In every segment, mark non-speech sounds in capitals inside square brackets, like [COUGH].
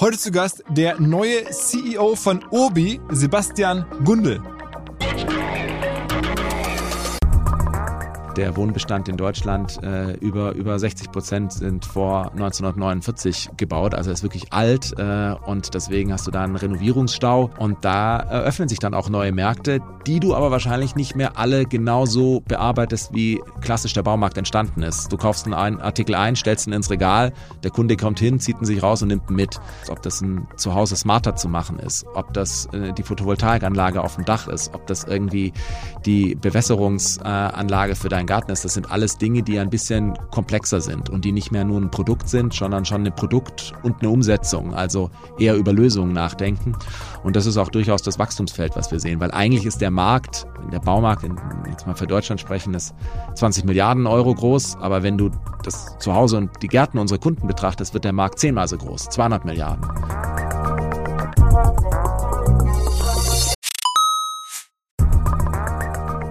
Heute zu Gast der neue CEO von Obi, Sebastian Gundel. Der Wohnbestand in Deutschland äh, über, über 60 Prozent sind vor 1949 gebaut, also ist wirklich alt äh, und deswegen hast du da einen Renovierungsstau und da eröffnen sich dann auch neue Märkte, die du aber wahrscheinlich nicht mehr alle genauso bearbeitest, wie klassisch der Baumarkt entstanden ist. Du kaufst einen Artikel ein, stellst ihn ins Regal, der Kunde kommt hin, zieht ihn sich raus und nimmt ihn mit. Ob das ein Zuhause smarter zu machen ist, ob das äh, die Photovoltaikanlage auf dem Dach ist, ob das irgendwie die Bewässerungsanlage für dein dein Garten ist, das sind alles Dinge, die ein bisschen komplexer sind und die nicht mehr nur ein Produkt sind, sondern schon ein Produkt und eine Umsetzung, also eher über Lösungen nachdenken. Und das ist auch durchaus das Wachstumsfeld, was wir sehen, weil eigentlich ist der Markt, der Baumarkt, jetzt mal für Deutschland sprechen, ist 20 Milliarden Euro groß, aber wenn du das Zuhause und die Gärten unserer Kunden betrachtest, wird der Markt zehnmal so groß, 200 Milliarden.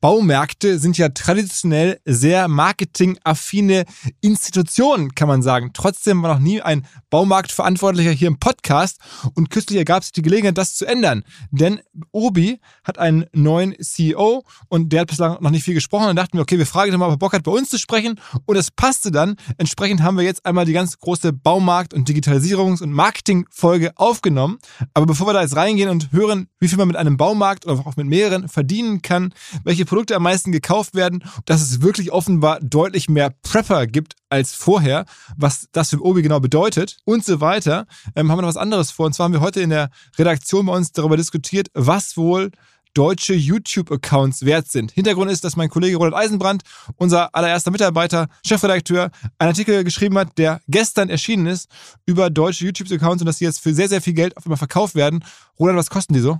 Baumärkte sind ja traditionell sehr marketingaffine Institutionen, kann man sagen. Trotzdem war noch nie ein Baumarktverantwortlicher hier im Podcast und kürzlich ergab sich die Gelegenheit, das zu ändern. Denn Obi hat einen neuen CEO und der hat bislang noch nicht viel gesprochen. Dann dachten wir, okay, wir fragen ihn mal, ob er Bock hat, bei uns zu sprechen. Und es passte dann. Entsprechend haben wir jetzt einmal die ganz große Baumarkt- und Digitalisierungs- und Marketingfolge aufgenommen. Aber bevor wir da jetzt reingehen und hören, wie viel man mit einem Baumarkt oder auch mit mehreren verdienen kann, welche Produkte am meisten gekauft werden, dass es wirklich offenbar deutlich mehr Prepper gibt als vorher, was das für Obi genau bedeutet und so weiter, ähm, haben wir noch was anderes vor. Und zwar haben wir heute in der Redaktion bei uns darüber diskutiert, was wohl deutsche YouTube-Accounts wert sind. Hintergrund ist, dass mein Kollege Roland Eisenbrand, unser allererster Mitarbeiter, Chefredakteur, einen Artikel geschrieben hat, der gestern erschienen ist über deutsche YouTube-Accounts und dass die jetzt für sehr, sehr viel Geld auf einmal verkauft werden. Roland, was kosten die so?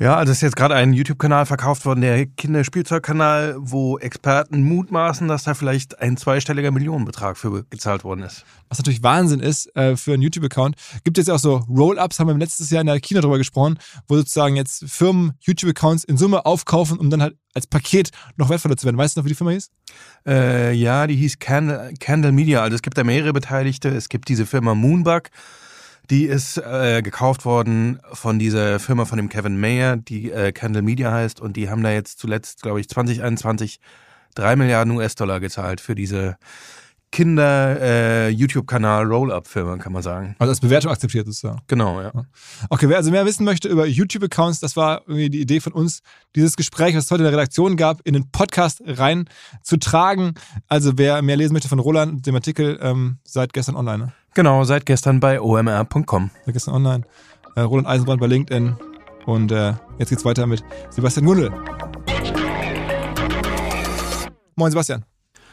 Ja, also ist jetzt gerade ein YouTube-Kanal verkauft worden, der Kinderspielzeugkanal, wo Experten mutmaßen, dass da vielleicht ein zweistelliger Millionenbetrag für gezahlt worden ist. Was natürlich Wahnsinn ist äh, für einen YouTube-Account. Gibt jetzt auch so Roll-Ups, haben wir letztes Jahr in der Kino drüber gesprochen, wo sozusagen jetzt Firmen YouTube-Accounts in Summe aufkaufen, um dann halt als Paket noch wertvoller zu werden. Weißt du noch, wie die Firma hieß? Äh, ja, die hieß Candle, Candle Media. Also es gibt da mehrere Beteiligte. Es gibt diese Firma Moonbug. Die ist äh, gekauft worden von dieser Firma von dem Kevin Mayer, die äh, Candle Media heißt. Und die haben da jetzt zuletzt, glaube ich, 2021 drei Milliarden US-Dollar gezahlt für diese Kinder-YouTube-Kanal äh, Roll-Up-Firma, kann man sagen. Also als Bewertung akzeptiert sozusagen. Genau, ja. Okay, wer also mehr wissen möchte über YouTube-Accounts, das war irgendwie die Idee von uns, dieses Gespräch, was es heute in der Redaktion gab, in den Podcast rein zu tragen. Also wer mehr lesen möchte von Roland, dem Artikel ähm, seit gestern online. Ne? Genau, seit gestern bei omr.com. Seit gestern online. Äh, Roland Eisenbrand bei LinkedIn. Und äh, jetzt geht's weiter mit Sebastian Gundel. Moin Sebastian.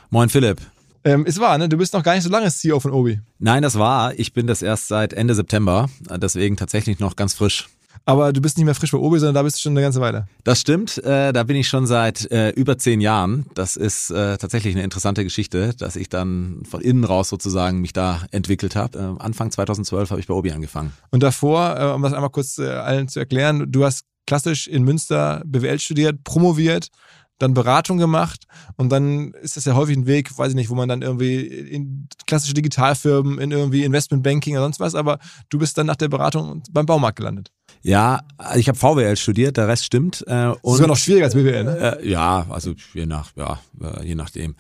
Moin Philipp. Ähm, ist wahr, ne? Du bist noch gar nicht so lange CEO von Obi. Nein, das war. Ich bin das erst seit Ende September, deswegen tatsächlich noch ganz frisch. Aber du bist nicht mehr frisch bei Obi, sondern da bist du schon eine ganze Weile. Das stimmt. Äh, da bin ich schon seit äh, über zehn Jahren. Das ist äh, tatsächlich eine interessante Geschichte, dass ich dann von innen raus sozusagen mich da entwickelt habe. Äh, Anfang 2012 habe ich bei Obi angefangen. Und davor, äh, um das einmal kurz äh, allen zu erklären, du hast klassisch in Münster BWL studiert, promoviert, dann Beratung gemacht und dann ist das ja häufig ein Weg, weiß ich nicht, wo man dann irgendwie in klassische Digitalfirmen, in irgendwie Investmentbanking oder sonst was, aber du bist dann nach der Beratung beim Baumarkt gelandet. Ja, ich habe VWL studiert, der Rest stimmt. Äh, und, Sogar noch schwieriger als BWL, ne? Äh, ja, also je nach, ja, äh, je nachdem.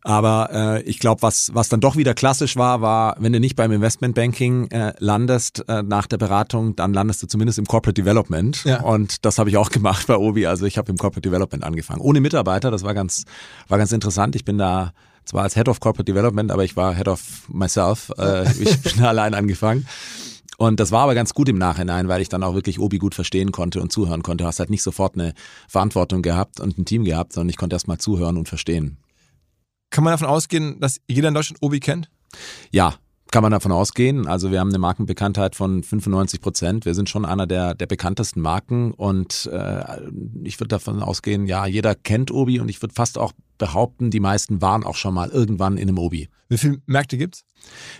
Aber äh, ich glaube, was was dann doch wieder klassisch war, war, wenn du nicht beim Investmentbanking äh, landest äh, nach der Beratung, dann landest du zumindest im Corporate Development. Ja. Und das habe ich auch gemacht bei Obi. Also ich habe im Corporate Development angefangen, ohne Mitarbeiter. Das war ganz war ganz interessant. Ich bin da zwar als Head of Corporate Development, aber ich war Head of myself. Äh, ich bin [LAUGHS] allein angefangen. Und das war aber ganz gut im Nachhinein, weil ich dann auch wirklich Obi gut verstehen konnte und zuhören konnte. Du hast halt nicht sofort eine Verantwortung gehabt und ein Team gehabt, sondern ich konnte erst mal zuhören und verstehen. Kann man davon ausgehen, dass jeder in Deutschland Obi kennt? Ja, kann man davon ausgehen. Also wir haben eine Markenbekanntheit von 95 Prozent. Wir sind schon einer der, der bekanntesten Marken und äh, ich würde davon ausgehen, ja, jeder kennt Obi und ich würde fast auch behaupten, die meisten waren auch schon mal irgendwann in einem Obi. Wie viele Märkte gibt's?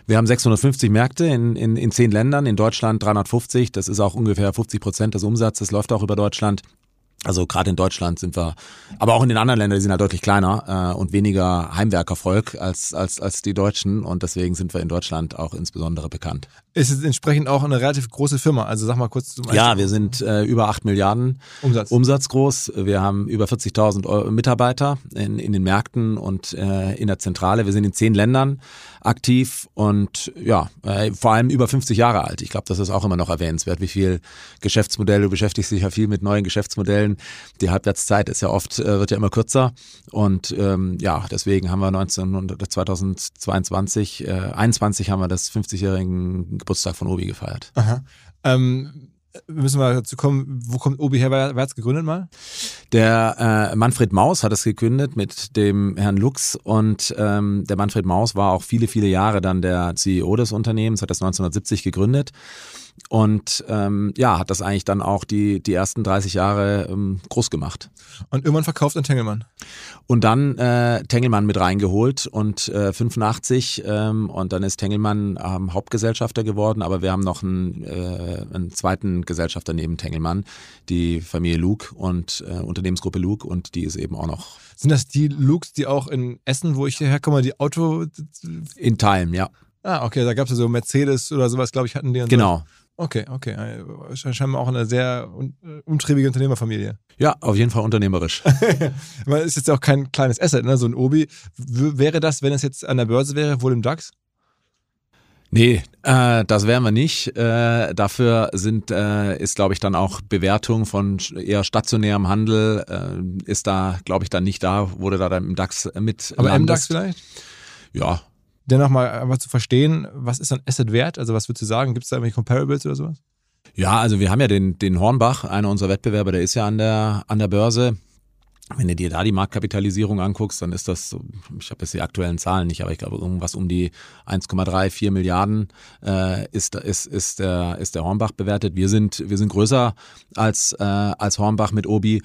Wir haben 650 Märkte in, in, in zehn Ländern, in Deutschland 350. Das ist auch ungefähr 50 Prozent des Umsatzes, läuft auch über Deutschland. Also gerade in Deutschland sind wir, aber auch in den anderen Ländern, die sind halt deutlich kleiner äh, und weniger Heimwerkervolk als, als, als die Deutschen und deswegen sind wir in Deutschland auch insbesondere bekannt. Ist es entsprechend auch eine relativ große Firma? Also sag mal kurz zum Ja, wir sind äh, über 8 Milliarden Umsatz. Umsatz groß. Wir haben über 40.000 Mitarbeiter in, in den Märkten und äh, in der Zentrale. Wir sind in zehn Ländern aktiv und ja, äh, vor allem über 50 Jahre alt. Ich glaube, das ist auch immer noch erwähnenswert, wie viel Geschäftsmodelle, du beschäftigst dich ja viel mit neuen Geschäftsmodellen. Die Halbwertszeit ist ja oft, äh, wird ja immer kürzer und ähm, ja, deswegen haben wir 19, 2022, äh, 21 haben wir das 50-jährigen Geburtstag von Obi gefeiert. Aha. Ähm, wir müssen mal dazu kommen, wo kommt Obi her? Wer hat es gegründet mal? Der äh, Manfred Maus hat es gegründet mit dem Herrn Lux und ähm, der Manfred Maus war auch viele, viele Jahre dann der CEO des Unternehmens, hat das 1970 gegründet und ähm, ja, hat das eigentlich dann auch die, die ersten 30 Jahre ähm, groß gemacht. Und irgendwann verkauft an Tengelmann. Und dann äh, Tengelmann mit reingeholt und äh, 85 ähm, und dann ist Tengelmann ähm, Hauptgesellschafter geworden, aber wir haben noch einen, äh, einen zweiten Gesellschafter neben Tengelmann, die Familie Luke und äh, Unternehmensgruppe Luke und die ist eben auch noch. Sind das die Lukes, die auch in Essen, wo ich hierher komme, die Auto... In Teilen, ja. Ah, okay, da gab es ja so Mercedes oder sowas, glaube ich, hatten die. genau. So. Okay, okay. Äh, scheinbar auch eine sehr äh, umtriebige Unternehmerfamilie. Ja, auf jeden Fall unternehmerisch. [LAUGHS] Aber ist jetzt auch kein kleines Asset, ne? so ein Obi. W wäre das, wenn es jetzt an der Börse wäre, wohl im DAX? Nee, äh, das wären wir nicht. Äh, dafür sind, äh, ist, glaube ich, dann auch Bewertung von eher stationärem Handel, äh, ist da, glaube ich, dann nicht da, wurde da dann im DAX mit. Aber im DAX vielleicht? Ja, dennoch mal einfach zu verstehen, was ist ein Asset wert? Also was würdest du sagen? Gibt es da irgendwelche Comparables oder sowas? Ja, also wir haben ja den, den Hornbach, einer unserer Wettbewerber, der ist ja an der, an der Börse. Wenn du dir da die Marktkapitalisierung anguckst, dann ist das, ich habe jetzt die aktuellen Zahlen nicht, aber ich glaube irgendwas um die 1,3, 4 Milliarden äh, ist, ist, ist, der, ist der Hornbach bewertet. Wir sind, wir sind größer als, äh, als Hornbach mit Obi.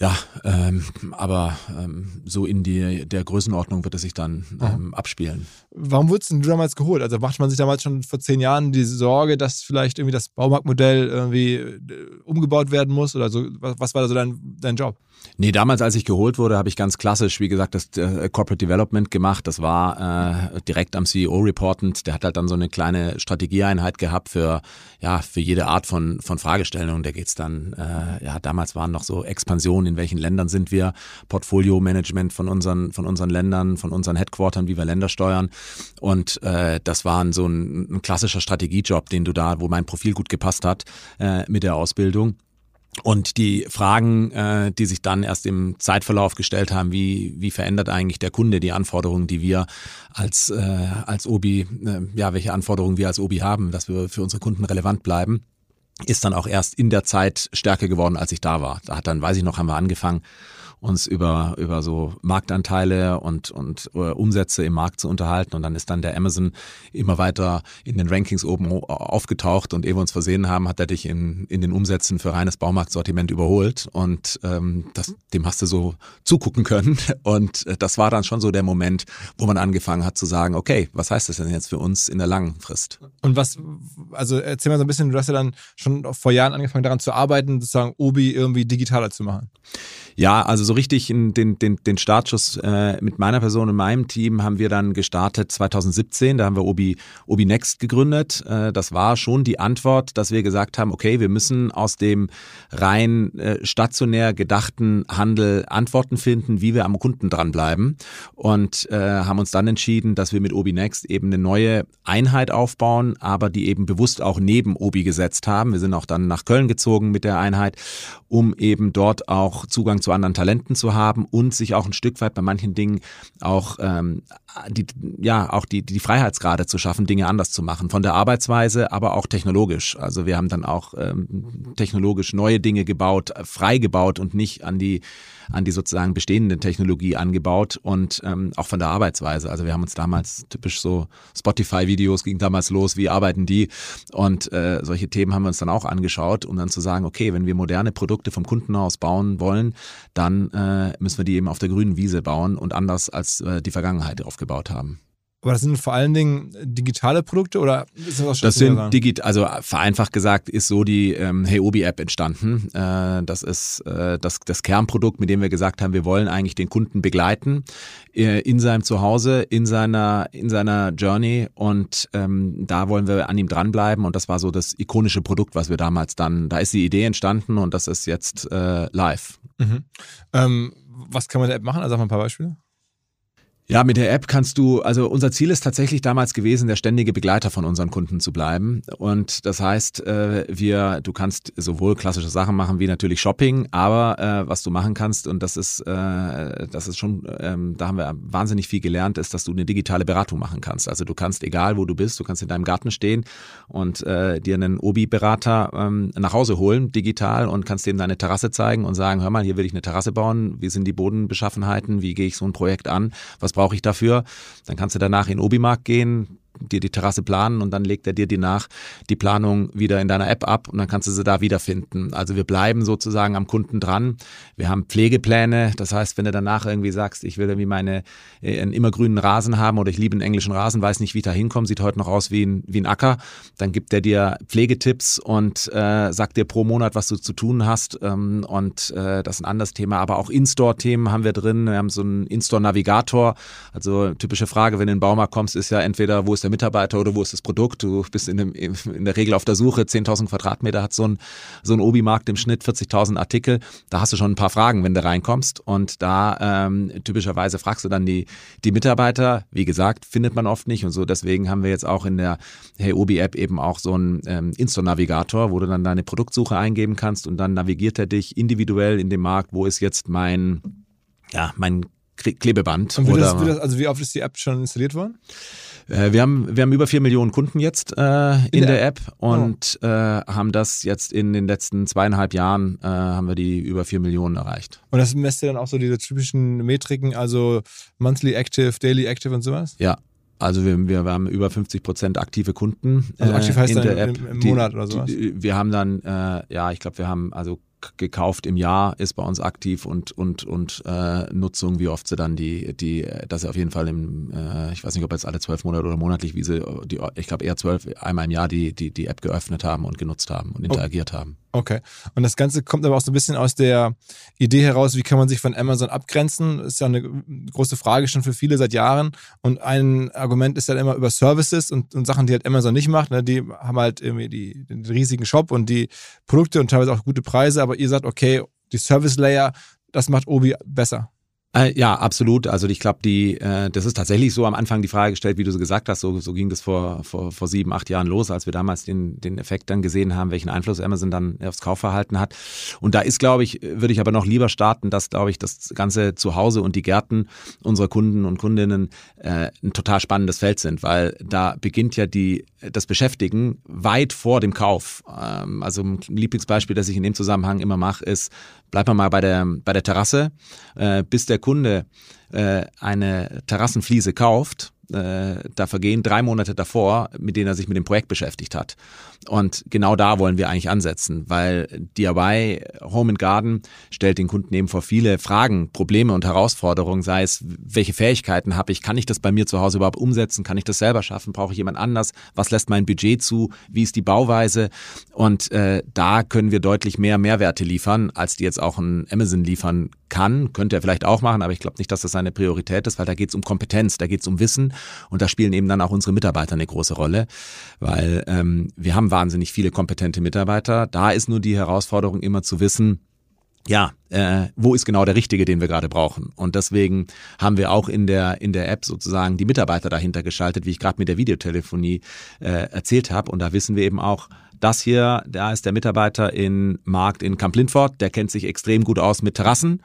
Ja, ähm, aber ähm, so in die, der Größenordnung wird es sich dann ähm, abspielen. Warum wurdest du damals geholt? Also macht man sich damals schon vor zehn Jahren die Sorge, dass vielleicht irgendwie das Baumarktmodell irgendwie äh, umgebaut werden muss? Oder so? Was war da so dein, dein Job? Nee, damals, als ich geholt wurde, habe ich ganz klassisch, wie gesagt, das äh, Corporate Development gemacht. Das war äh, direkt am CEO reportend. Der hat halt dann so eine kleine Strategieeinheit gehabt für, ja, für jede Art von, von Fragestellung. Da geht's dann, äh, ja, damals waren noch so Expansionen, in welchen Ländern sind wir, Portfolio-Management von unseren, von unseren Ländern, von unseren Headquartern, wie wir Länder steuern. Und äh, das war so ein, ein klassischer Strategiejob, den du da, wo mein Profil gut gepasst hat äh, mit der Ausbildung. Und die Fragen, äh, die sich dann erst im Zeitverlauf gestellt haben, wie, wie verändert eigentlich der Kunde die Anforderungen, die wir als, äh, als Obi, äh, ja, welche Anforderungen wir als Obi haben, dass wir für unsere Kunden relevant bleiben. Ist dann auch erst in der Zeit stärker geworden, als ich da war. Da hat dann, weiß ich noch, haben wir angefangen, uns über, über so Marktanteile und, und uh, Umsätze im Markt zu unterhalten. Und dann ist dann der Amazon immer weiter in den Rankings oben aufgetaucht. Und ehe wir uns versehen haben, hat er dich in, in den Umsätzen für reines Baumarktsortiment überholt. Und ähm, das, dem hast du so zugucken können. [LAUGHS] Und äh, das war dann schon so der Moment, wo man angefangen hat zu sagen, okay, was heißt das denn jetzt für uns in der langen Frist? Und was, also erzähl mal so ein bisschen, du hast ja dann schon vor Jahren angefangen daran zu arbeiten, sozusagen Obi irgendwie digitaler zu machen. Ja, also so richtig in den, den, den Startschuss äh, mit meiner Person und meinem Team haben wir dann gestartet 2017. Da haben wir Obi, Obi Next gegründet. Äh, das war schon die Antwort, dass wir gesagt haben, okay, wir müssen aus dem rein äh, stationär gedachten Handel Antworten finden, wie wir am Kunden dranbleiben. Und äh, haben uns dann entschieden, dass wir mit Obi Next eben eine neue Einheit aufbauen, aber die eben bewusst auch neben Obi gesetzt haben. Wir sind auch dann nach Köln gezogen mit der Einheit, um eben dort auch Zugang zu anderen Talenten zu haben und sich auch ein Stück weit bei manchen Dingen auch ähm, die ja auch die die Freiheitsgrade zu schaffen, Dinge anders zu machen von der Arbeitsweise, aber auch technologisch. Also wir haben dann auch ähm, technologisch neue Dinge gebaut, frei gebaut und nicht an die an die sozusagen bestehende Technologie angebaut und ähm, auch von der Arbeitsweise. Also wir haben uns damals typisch so Spotify-Videos ging damals los, wie arbeiten die und äh, solche Themen haben wir uns dann auch angeschaut, um dann zu sagen, okay, wenn wir moderne Produkte vom Kunden aus bauen wollen, dann äh, müssen wir die eben auf der grünen Wiese bauen und anders als äh, die Vergangenheit aufgebaut haben. Aber das sind vor allen Dingen digitale Produkte oder ist das was Das sind digital, also vereinfacht gesagt ist so die ähm, Heyobi App entstanden. Äh, das ist äh, das, das Kernprodukt, mit dem wir gesagt haben, wir wollen eigentlich den Kunden begleiten äh, in seinem Zuhause, in seiner in seiner Journey und ähm, da wollen wir an ihm dranbleiben und das war so das ikonische Produkt, was wir damals dann, da ist die Idee entstanden und das ist jetzt äh, live. Mhm. Ähm, was kann man der App machen? Also sag mal ein paar Beispiele. Ja, mit der App kannst du, also unser Ziel ist tatsächlich damals gewesen, der ständige Begleiter von unseren Kunden zu bleiben. Und das heißt, äh, wir, du kannst sowohl klassische Sachen machen wie natürlich Shopping, aber äh, was du machen kannst, und das ist, äh, das ist schon, ähm, da haben wir wahnsinnig viel gelernt, ist, dass du eine digitale Beratung machen kannst. Also du kannst, egal wo du bist, du kannst in deinem Garten stehen und dir einen Obi-Berater ähm, nach Hause holen, digital, und kannst dem deine Terrasse zeigen und sagen, hör mal, hier will ich eine Terrasse bauen, wie sind die Bodenbeschaffenheiten, wie gehe ich so ein Projekt an, was brauche ich dafür? Dann kannst du danach in Obimarkt gehen, dir die Terrasse planen und dann legt er dir die nach die Planung wieder in deiner App ab und dann kannst du sie da wiederfinden. Also wir bleiben sozusagen am Kunden dran. Wir haben Pflegepläne, das heißt, wenn du danach irgendwie sagst, ich will irgendwie meine äh, einen immergrünen Rasen haben oder ich liebe einen englischen Rasen, weiß nicht, wie ich da hinkomme, sieht heute noch aus wie ein, wie ein Acker, dann gibt er dir Pflegetipps und äh, sagt dir pro Monat, was du zu tun hast ähm, und äh, das ist ein anderes Thema, aber auch In-Store-Themen haben wir drin. Wir haben so einen In-Store-Navigator, also typische Frage, wenn du in den Baumarkt kommst, ist ja entweder, wo ist der Mitarbeiter oder wo ist das Produkt? Du bist in, dem, in der Regel auf der Suche, 10.000 Quadratmeter hat so ein, so ein Obi-Markt im Schnitt, 40.000 Artikel. Da hast du schon ein paar Fragen, wenn du reinkommst. Und da ähm, typischerweise fragst du dann die, die Mitarbeiter. Wie gesagt, findet man oft nicht und so. Deswegen haben wir jetzt auch in der Hey Obi-App eben auch so einen ähm, Insta-Navigator, wo du dann deine Produktsuche eingeben kannst und dann navigiert er dich individuell in dem Markt, wo ist jetzt mein, ja, mein Klebeband. Und wie, das, wie das, also wie oft ist die App schon installiert worden? Äh, wir, haben, wir haben über vier Millionen Kunden jetzt äh, in, in, der, der App, App und oh. äh, haben das jetzt in den letzten zweieinhalb Jahren äh, haben wir die über vier Millionen erreicht. Und das messt ihr dann auch so diese typischen Metriken, also Monthly Active, Daily Active und sowas? Ja, also wir, wir haben über 50 Prozent aktive Kunden. Also aktiv heißt in dann der App. Im, im Monat oder sowas? Die, wir haben dann, äh, ja, ich glaube, wir haben also gekauft im Jahr, ist bei uns aktiv und, und, und äh, Nutzung, wie oft sie dann die, die, dass sie auf jeden Fall im, äh, ich weiß nicht, ob jetzt alle zwölf Monate oder monatlich, wie sie, die, ich glaube eher zwölf, einmal im Jahr die, die, die App geöffnet haben und genutzt haben und interagiert okay. haben. Okay. Und das Ganze kommt aber auch so ein bisschen aus der Idee heraus, wie kann man sich von Amazon abgrenzen? Ist ja eine große Frage schon für viele seit Jahren. Und ein Argument ist dann immer über Services und, und Sachen, die halt Amazon nicht macht. Ne? Die haben halt irgendwie die, den riesigen Shop und die Produkte und teilweise auch gute Preise, aber ihr sagt, okay, die Service Layer, das macht Obi besser. Äh, ja, absolut. Also ich glaube, die, äh, das ist tatsächlich so am Anfang die Frage gestellt, wie du so gesagt hast. So, so ging das vor, vor, vor sieben, acht Jahren los, als wir damals den, den Effekt dann gesehen haben, welchen Einfluss Amazon dann aufs Kaufverhalten hat. Und da ist, glaube ich, würde ich aber noch lieber starten, dass, glaube ich, das ganze Zuhause und die Gärten unserer Kunden und Kundinnen äh, ein total spannendes Feld sind, weil da beginnt ja die, das Beschäftigen weit vor dem Kauf. Ähm, also ein Lieblingsbeispiel, das ich in dem Zusammenhang immer mache, ist, bleib mal bei der, bei der Terrasse, äh, bis der Kunde äh, eine Terrassenfliese kauft, äh, da vergehen drei Monate davor, mit denen er sich mit dem Projekt beschäftigt hat. Und genau da wollen wir eigentlich ansetzen, weil DIY Home and Garden stellt den Kunden eben vor viele Fragen, Probleme und Herausforderungen, sei es, welche Fähigkeiten habe ich, kann ich das bei mir zu Hause überhaupt umsetzen, kann ich das selber schaffen, brauche ich jemand anders, was lässt mein Budget zu, wie ist die Bauweise und äh, da können wir deutlich mehr Mehrwerte liefern, als die jetzt auch ein Amazon liefern kann, könnte er vielleicht auch machen, aber ich glaube nicht, dass das seine Priorität ist, weil da geht es um Kompetenz, da geht es um Wissen und da spielen eben dann auch unsere Mitarbeiter eine große Rolle, weil ähm, wir haben wahnsinnig viele kompetente Mitarbeiter. Da ist nur die Herausforderung immer zu wissen, ja, äh, wo ist genau der Richtige, den wir gerade brauchen? Und deswegen haben wir auch in der in der App sozusagen die Mitarbeiter dahinter geschaltet, wie ich gerade mit der Videotelefonie äh, erzählt habe. Und da wissen wir eben auch, das hier, da ist der Mitarbeiter in Markt in Camp Lindfort, der kennt sich extrem gut aus mit Terrassen.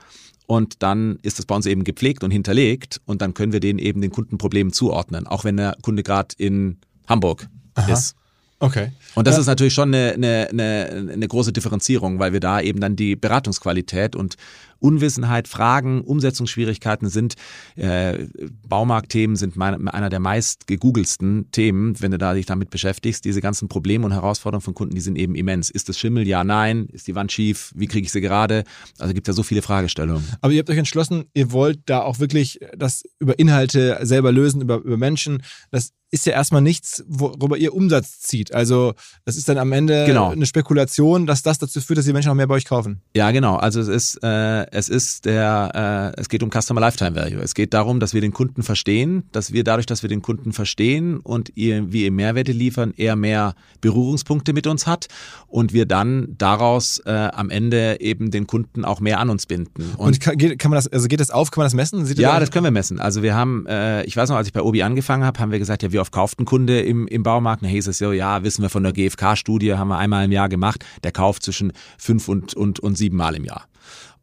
Und dann ist das bei uns eben gepflegt und hinterlegt und dann können wir den eben den Kundenproblemen zuordnen, auch wenn der Kunde gerade in Hamburg Aha. ist. Okay. Und das ja. ist natürlich schon eine, eine, eine, eine große Differenzierung, weil wir da eben dann die Beratungsqualität und Unwissenheit, Fragen, Umsetzungsschwierigkeiten sind, äh, Baumarktthemen sind mein, einer der meist gegoogelsten Themen, wenn du da dich damit beschäftigst. Diese ganzen Probleme und Herausforderungen von Kunden, die sind eben immens. Ist das Schimmel? Ja, nein. Ist die Wand schief? Wie kriege ich sie gerade? Also gibt es ja so viele Fragestellungen. Aber ihr habt euch entschlossen, ihr wollt da auch wirklich das über Inhalte selber lösen, über, über Menschen. Das ist ja erstmal nichts, worüber ihr Umsatz zieht. Also das ist dann am Ende genau. eine Spekulation, dass das dazu führt, dass die Menschen auch mehr bei euch kaufen. Ja, genau. Also es ist, äh, es ist der, äh, es geht um Customer Lifetime Value. Es geht darum, dass wir den Kunden verstehen, dass wir dadurch, dass wir den Kunden verstehen und ihr, wir ihm Mehrwerte liefern, er mehr Berührungspunkte mit uns hat und wir dann daraus äh, am Ende eben den Kunden auch mehr an uns binden. Und, und kann, kann, man das, also geht das auf, kann man das messen? Sieht ja, das können wir messen. Also wir haben, äh, ich weiß noch, als ich bei Obi angefangen habe, haben wir gesagt, ja, wie oft kauft ein Kunde im, im Baumarkt? Na, hieß es so, ja, wissen wir von der GfK-Studie, haben wir einmal im Jahr gemacht, der kauft zwischen fünf und, und, und sieben Mal im Jahr.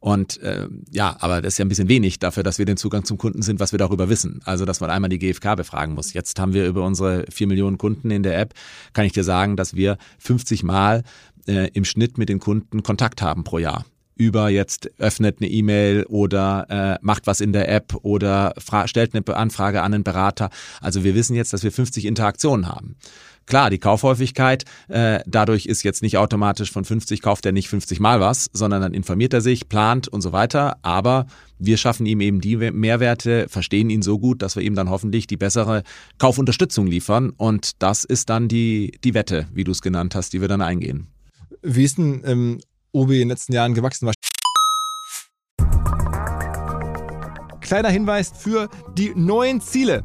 Und äh, ja, aber das ist ja ein bisschen wenig dafür, dass wir den Zugang zum Kunden sind, was wir darüber wissen. Also, dass man einmal die GfK befragen muss. Jetzt haben wir über unsere vier Millionen Kunden in der App, kann ich dir sagen, dass wir 50 Mal äh, im Schnitt mit den Kunden Kontakt haben pro Jahr über jetzt öffnet eine E-Mail oder äh, macht was in der App oder stellt eine Anfrage an einen Berater. Also wir wissen jetzt, dass wir 50 Interaktionen haben. Klar, die Kaufhäufigkeit, äh, dadurch ist jetzt nicht automatisch von 50 kauft er nicht 50 Mal was, sondern dann informiert er sich, plant und so weiter. Aber wir schaffen ihm eben die Mehrwerte, verstehen ihn so gut, dass wir ihm dann hoffentlich die bessere Kaufunterstützung liefern. Und das ist dann die, die Wette, wie du es genannt hast, die wir dann eingehen. Wie ist denn ähm, Obi in den letzten Jahren gewachsen? Kleiner Hinweis für die neuen Ziele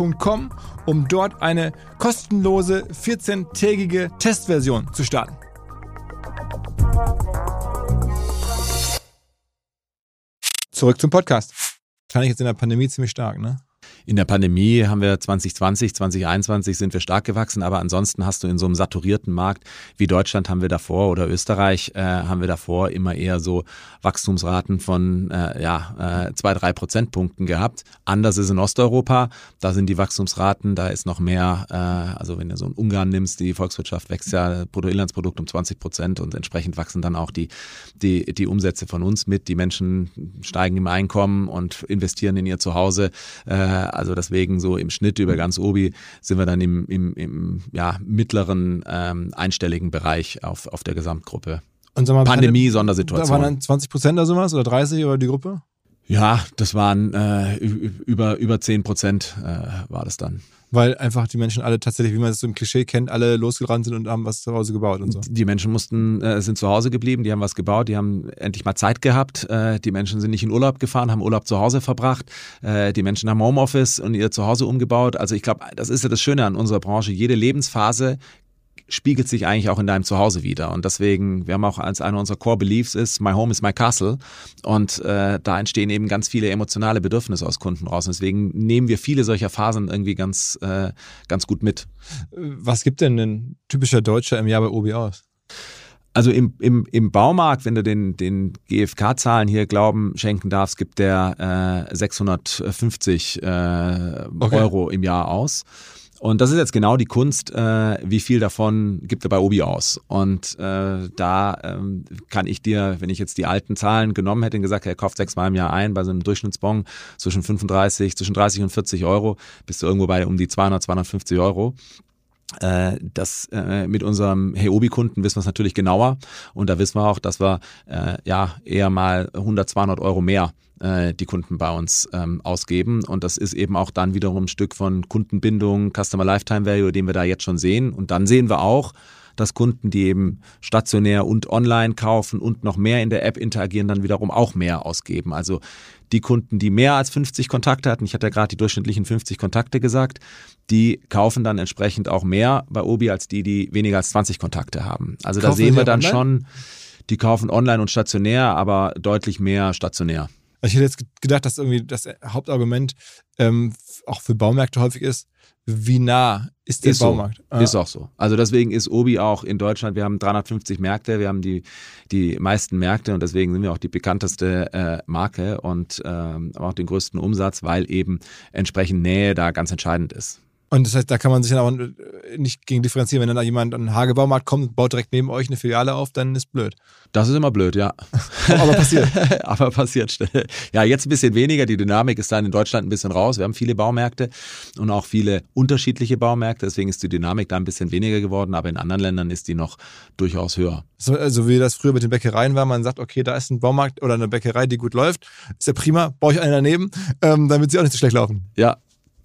www.ecom, um dort eine kostenlose 14-tägige Testversion zu starten. Zurück zum Podcast. Fand ich jetzt in der Pandemie ziemlich stark, ne? In der Pandemie haben wir 2020, 2021 sind wir stark gewachsen, aber ansonsten hast du in so einem saturierten Markt wie Deutschland haben wir davor oder Österreich äh, haben wir davor immer eher so Wachstumsraten von äh, ja, äh, zwei, drei Prozentpunkten gehabt. Anders ist in Osteuropa, da sind die Wachstumsraten, da ist noch mehr, äh, also wenn du so einen Ungarn nimmst, die Volkswirtschaft wächst ja Bruttoinlandsprodukt um 20 Prozent und entsprechend wachsen dann auch die, die, die Umsätze von uns mit. Die Menschen steigen im Einkommen und investieren in ihr Zuhause. Äh, also deswegen so im Schnitt über ganz Obi sind wir dann im, im, im ja, mittleren ähm, einstelligen Bereich auf, auf der Gesamtgruppe. Mal, Pandemie, Sondersituation. Da waren dann 20 Prozent oder sowas oder 30 oder die Gruppe? Ja, das waren äh, über, über 10 Prozent äh, war das dann weil einfach die Menschen alle tatsächlich, wie man es so im Klischee kennt, alle losgerannt sind und haben was zu Hause gebaut und so. Die Menschen mussten, äh, sind zu Hause geblieben, die haben was gebaut, die haben endlich mal Zeit gehabt. Äh, die Menschen sind nicht in Urlaub gefahren, haben Urlaub zu Hause verbracht. Äh, die Menschen haben Homeoffice und ihr Zuhause umgebaut. Also ich glaube, das ist ja das Schöne an unserer Branche. Jede Lebensphase spiegelt sich eigentlich auch in deinem Zuhause wieder. Und deswegen, wir haben auch als einer unserer Core Beliefs ist, my home is my castle. Und äh, da entstehen eben ganz viele emotionale Bedürfnisse aus Kunden raus. Und deswegen nehmen wir viele solcher Phasen irgendwie ganz, äh, ganz gut mit. Was gibt denn ein typischer Deutscher im Jahr bei Obi aus? Also im, im, im Baumarkt, wenn du den, den GfK-Zahlen hier Glauben schenken darfst, gibt der äh, 650 äh, okay. Euro im Jahr aus. Und das ist jetzt genau die Kunst, äh, wie viel davon gibt er bei Obi aus. Und äh, da ähm, kann ich dir, wenn ich jetzt die alten Zahlen genommen hätte und gesagt, er kauft sechsmal im Jahr ein, bei so einem Durchschnittsbon zwischen 35, zwischen 30 und 40 Euro, bist du irgendwo bei um die 200, 250 Euro. Äh, das äh, mit unserem Heobi-Kunden wissen wir es natürlich genauer und da wissen wir auch, dass wir äh, ja eher mal 100, 200 Euro mehr äh, die Kunden bei uns ähm, ausgeben. Und das ist eben auch dann wiederum ein Stück von Kundenbindung, Customer Lifetime Value, den wir da jetzt schon sehen. Und dann sehen wir auch, dass Kunden, die eben stationär und online kaufen und noch mehr in der App interagieren, dann wiederum auch mehr ausgeben. Also die Kunden, die mehr als 50 Kontakte hatten, ich hatte ja gerade die durchschnittlichen 50 Kontakte gesagt, die kaufen dann entsprechend auch mehr bei Obi als die, die weniger als 20 Kontakte haben. Also kaufen da sehen wir dann online? schon, die kaufen online und stationär, aber deutlich mehr stationär. Ich hätte jetzt gedacht, dass irgendwie das Hauptargument ähm, auch für Baumärkte häufig ist, wie nah ist der ist Baumarkt? So. Ah. Ist auch so. Also deswegen ist Obi auch in Deutschland, wir haben 350 Märkte, wir haben die, die meisten Märkte und deswegen sind wir auch die bekannteste äh, Marke und ähm, auch den größten Umsatz, weil eben entsprechend Nähe da ganz entscheidend ist. Und das heißt, da kann man sich dann auch nicht gegen differenzieren. Wenn dann da jemand an den Hagebaumarkt kommt und baut direkt neben euch eine Filiale auf, dann ist blöd. Das ist immer blöd, ja. [LAUGHS] Aber passiert. [LAUGHS] Aber passiert. Ja, jetzt ein bisschen weniger. Die Dynamik ist dann in Deutschland ein bisschen raus. Wir haben viele Baumärkte und auch viele unterschiedliche Baumärkte. Deswegen ist die Dynamik da ein bisschen weniger geworden. Aber in anderen Ländern ist die noch durchaus höher. So also wie das früher mit den Bäckereien war. Man sagt, okay, da ist ein Baumarkt oder eine Bäckerei, die gut läuft. Ist ja prima. Baue ich einen daneben, ähm, damit sie auch nicht so schlecht laufen. Ja,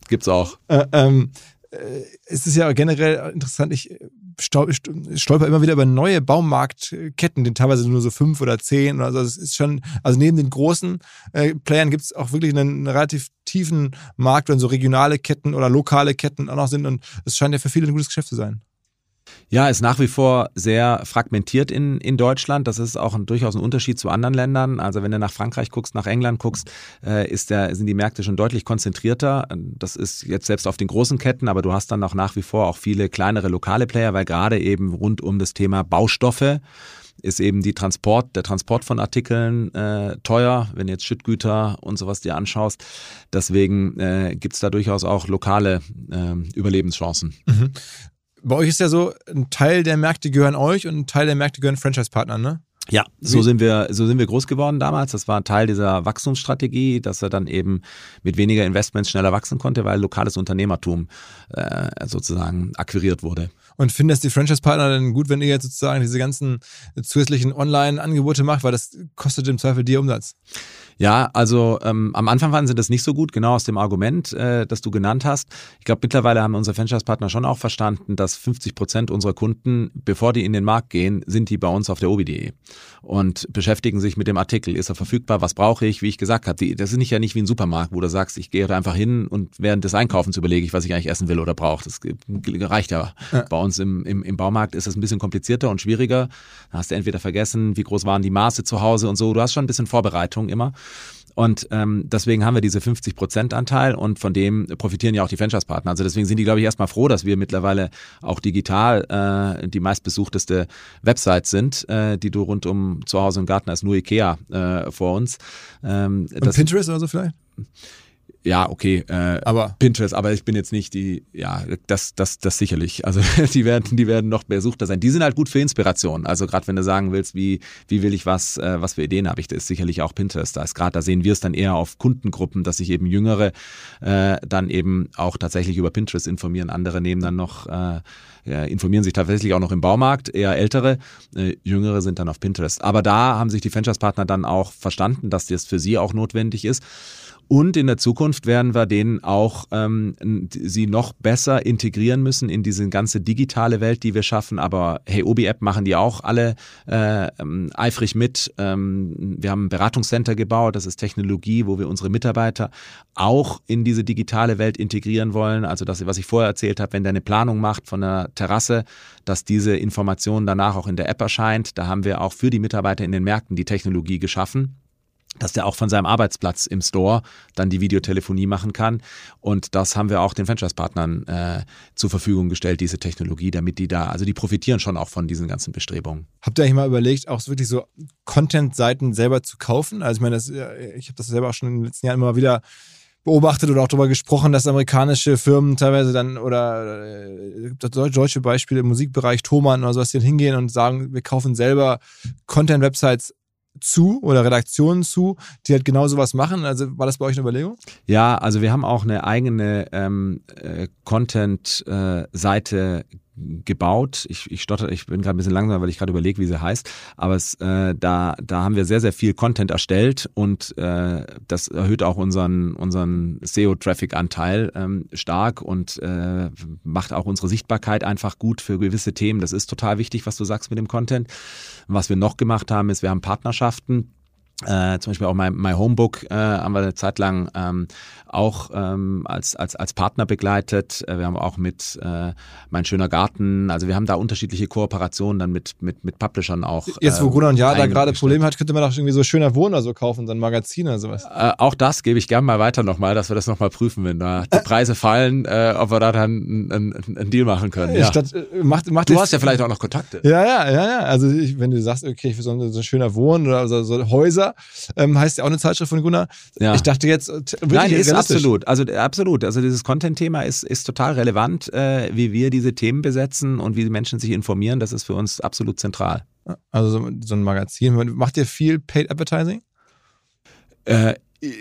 Gibt's auch. Äh, ähm, äh, es ist ja generell interessant, ich äh, stolper immer wieder über neue Baumarktketten, die teilweise nur so fünf oder zehn. Also es ist schon, also neben den großen äh, Playern gibt es auch wirklich einen, einen, relativ tiefen Markt, wenn so regionale Ketten oder lokale Ketten auch noch sind. Und es scheint ja für viele ein gutes Geschäft zu sein. Ja, ist nach wie vor sehr fragmentiert in, in Deutschland. Das ist auch ein, durchaus ein Unterschied zu anderen Ländern. Also wenn du nach Frankreich guckst, nach England guckst, äh, ist der, sind die Märkte schon deutlich konzentrierter. Das ist jetzt selbst auf den großen Ketten, aber du hast dann auch nach wie vor auch viele kleinere lokale Player, weil gerade eben rund um das Thema Baustoffe ist eben die Transport, der Transport von Artikeln äh, teuer, wenn jetzt Schüttgüter und sowas dir anschaust. Deswegen äh, gibt es da durchaus auch lokale äh, Überlebenschancen. Mhm bei euch ist ja so, ein Teil der Märkte gehören euch und ein Teil der Märkte gehören Franchise-Partnern, ne? Ja, so sind wir, so sind wir groß geworden damals. Das war Teil dieser Wachstumsstrategie, dass er dann eben mit weniger Investments schneller wachsen konnte, weil lokales Unternehmertum äh, sozusagen akquiriert wurde. Und findest die Franchise-Partner denn gut, wenn ihr jetzt sozusagen diese ganzen zusätzlichen Online-Angebote macht, weil das kostet im Zweifel dir Umsatz? Ja, also ähm, am Anfang fanden sie das nicht so gut, genau aus dem Argument, äh, das du genannt hast. Ich glaube, mittlerweile haben unsere Franchise-Partner schon auch verstanden, dass 50 Prozent unserer Kunden, bevor die in den Markt gehen, sind die bei uns auf der obi.de und beschäftigen sich mit dem Artikel. Ist er verfügbar? Was brauche ich? Wie ich gesagt habe, das ist nicht ja nicht wie ein Supermarkt, wo du sagst, ich gehe da einfach hin und während des Einkaufens überlege ich, was ich eigentlich essen will oder brauche. Das reicht ja. ja. Bei uns im, im, im Baumarkt ist es ein bisschen komplizierter und schwieriger. Da hast du entweder vergessen, wie groß waren die Maße zu Hause und so. Du hast schon ein bisschen Vorbereitung immer. Und ähm, deswegen haben wir diese 50-Prozent-Anteil und von dem profitieren ja auch die Franchise-Partner. Also deswegen sind die, glaube ich, erstmal froh, dass wir mittlerweile auch digital äh, die meistbesuchteste Website sind, äh, die du rund um zu Hause im Garten hast, nur Ikea äh, vor uns. Ähm, und Pinterest oder so vielleicht? Ja, okay, äh, Aber- Pinterest, aber ich bin jetzt nicht die, ja, das, das, das sicherlich. Also [LAUGHS] die werden, die werden noch besuchter sein. Die sind halt gut für Inspiration. Also gerade wenn du sagen willst, wie, wie will ich was, äh, was für Ideen habe ich, das ist sicherlich auch Pinterest. Da ist gerade, da sehen wir es dann eher auf Kundengruppen, dass sich eben Jüngere äh, dann eben auch tatsächlich über Pinterest informieren. Andere nehmen dann noch, äh, informieren sich tatsächlich auch noch im Baumarkt, eher ältere, äh, jüngere sind dann auf Pinterest. Aber da haben sich die Franchise-Partner dann auch verstanden, dass das für sie auch notwendig ist. Und in der Zukunft werden wir denen auch ähm, sie noch besser integrieren müssen in diese ganze digitale Welt, die wir schaffen. Aber hey, Obi-App machen die auch alle äh, ähm, eifrig mit. Ähm, wir haben ein Beratungscenter gebaut, das ist Technologie, wo wir unsere Mitarbeiter auch in diese digitale Welt integrieren wollen. Also das, was ich vorher erzählt habe, wenn der eine Planung macht von einer Terrasse, dass diese Information danach auch in der App erscheint. Da haben wir auch für die Mitarbeiter in den Märkten die Technologie geschaffen dass der auch von seinem Arbeitsplatz im Store dann die Videotelefonie machen kann. Und das haben wir auch den Franchise-Partnern äh, zur Verfügung gestellt, diese Technologie, damit die da, also die profitieren schon auch von diesen ganzen Bestrebungen. Habt ihr eigentlich mal überlegt, auch wirklich so Content-Seiten selber zu kaufen? Also ich meine, das, äh, ich habe das selber auch schon in den letzten Jahren immer wieder beobachtet oder auch darüber gesprochen, dass amerikanische Firmen teilweise dann oder äh, deutsche Beispiele im Musikbereich, Thomann oder sowas, die hingehen und sagen, wir kaufen selber Content-Websites zu oder Redaktionen zu, die halt genau sowas machen. Also war das bei euch eine Überlegung? Ja, also wir haben auch eine eigene ähm, äh, Content-Seite gebaut. Ich, ich stotter, ich bin gerade ein bisschen langsam, weil ich gerade überlege, wie sie heißt. Aber es, äh, da, da haben wir sehr, sehr viel Content erstellt und äh, das erhöht auch unseren, unseren SEO-Traffic-Anteil ähm, stark und äh, macht auch unsere Sichtbarkeit einfach gut für gewisse Themen. Das ist total wichtig, was du sagst mit dem Content. Was wir noch gemacht haben, ist, wir haben Partnerschaften. Äh, zum Beispiel auch mein, My Homebook äh, haben wir eine Zeit lang ähm, auch ähm, als, als, als Partner begleitet. Äh, wir haben auch mit äh, Mein schöner Garten, also wir haben da unterschiedliche Kooperationen dann mit, mit, mit Publishern auch. Jetzt, wo ähm, Gunnar und Ja da gerade Probleme hat, könnte man doch irgendwie so schöner Wohnen oder so kaufen, so ein Magazin oder sowas. Äh, auch das gebe ich gerne mal weiter nochmal, dass wir das nochmal prüfen, wenn da die Preise fallen, äh, ob wir da dann einen, einen, Deal machen können. Ja. Statt, macht, macht Du hast ja vielleicht auch noch Kontakte. Ja, ja, ja, ja. Also ich, wenn du sagst, okay, ich will so ein, so ein schöner Wohnen oder so, so Häuser, ähm, heißt ja auch eine Zeitschrift von Gunnar. Ja. Ich dachte jetzt, äh, Nein, ist absolut. Also äh, absolut. Also dieses Content-Thema ist, ist total relevant, äh, wie wir diese Themen besetzen und wie die Menschen sich informieren. Das ist für uns absolut zentral. Also so, so ein Magazin. Macht ihr viel Paid Advertising? Äh,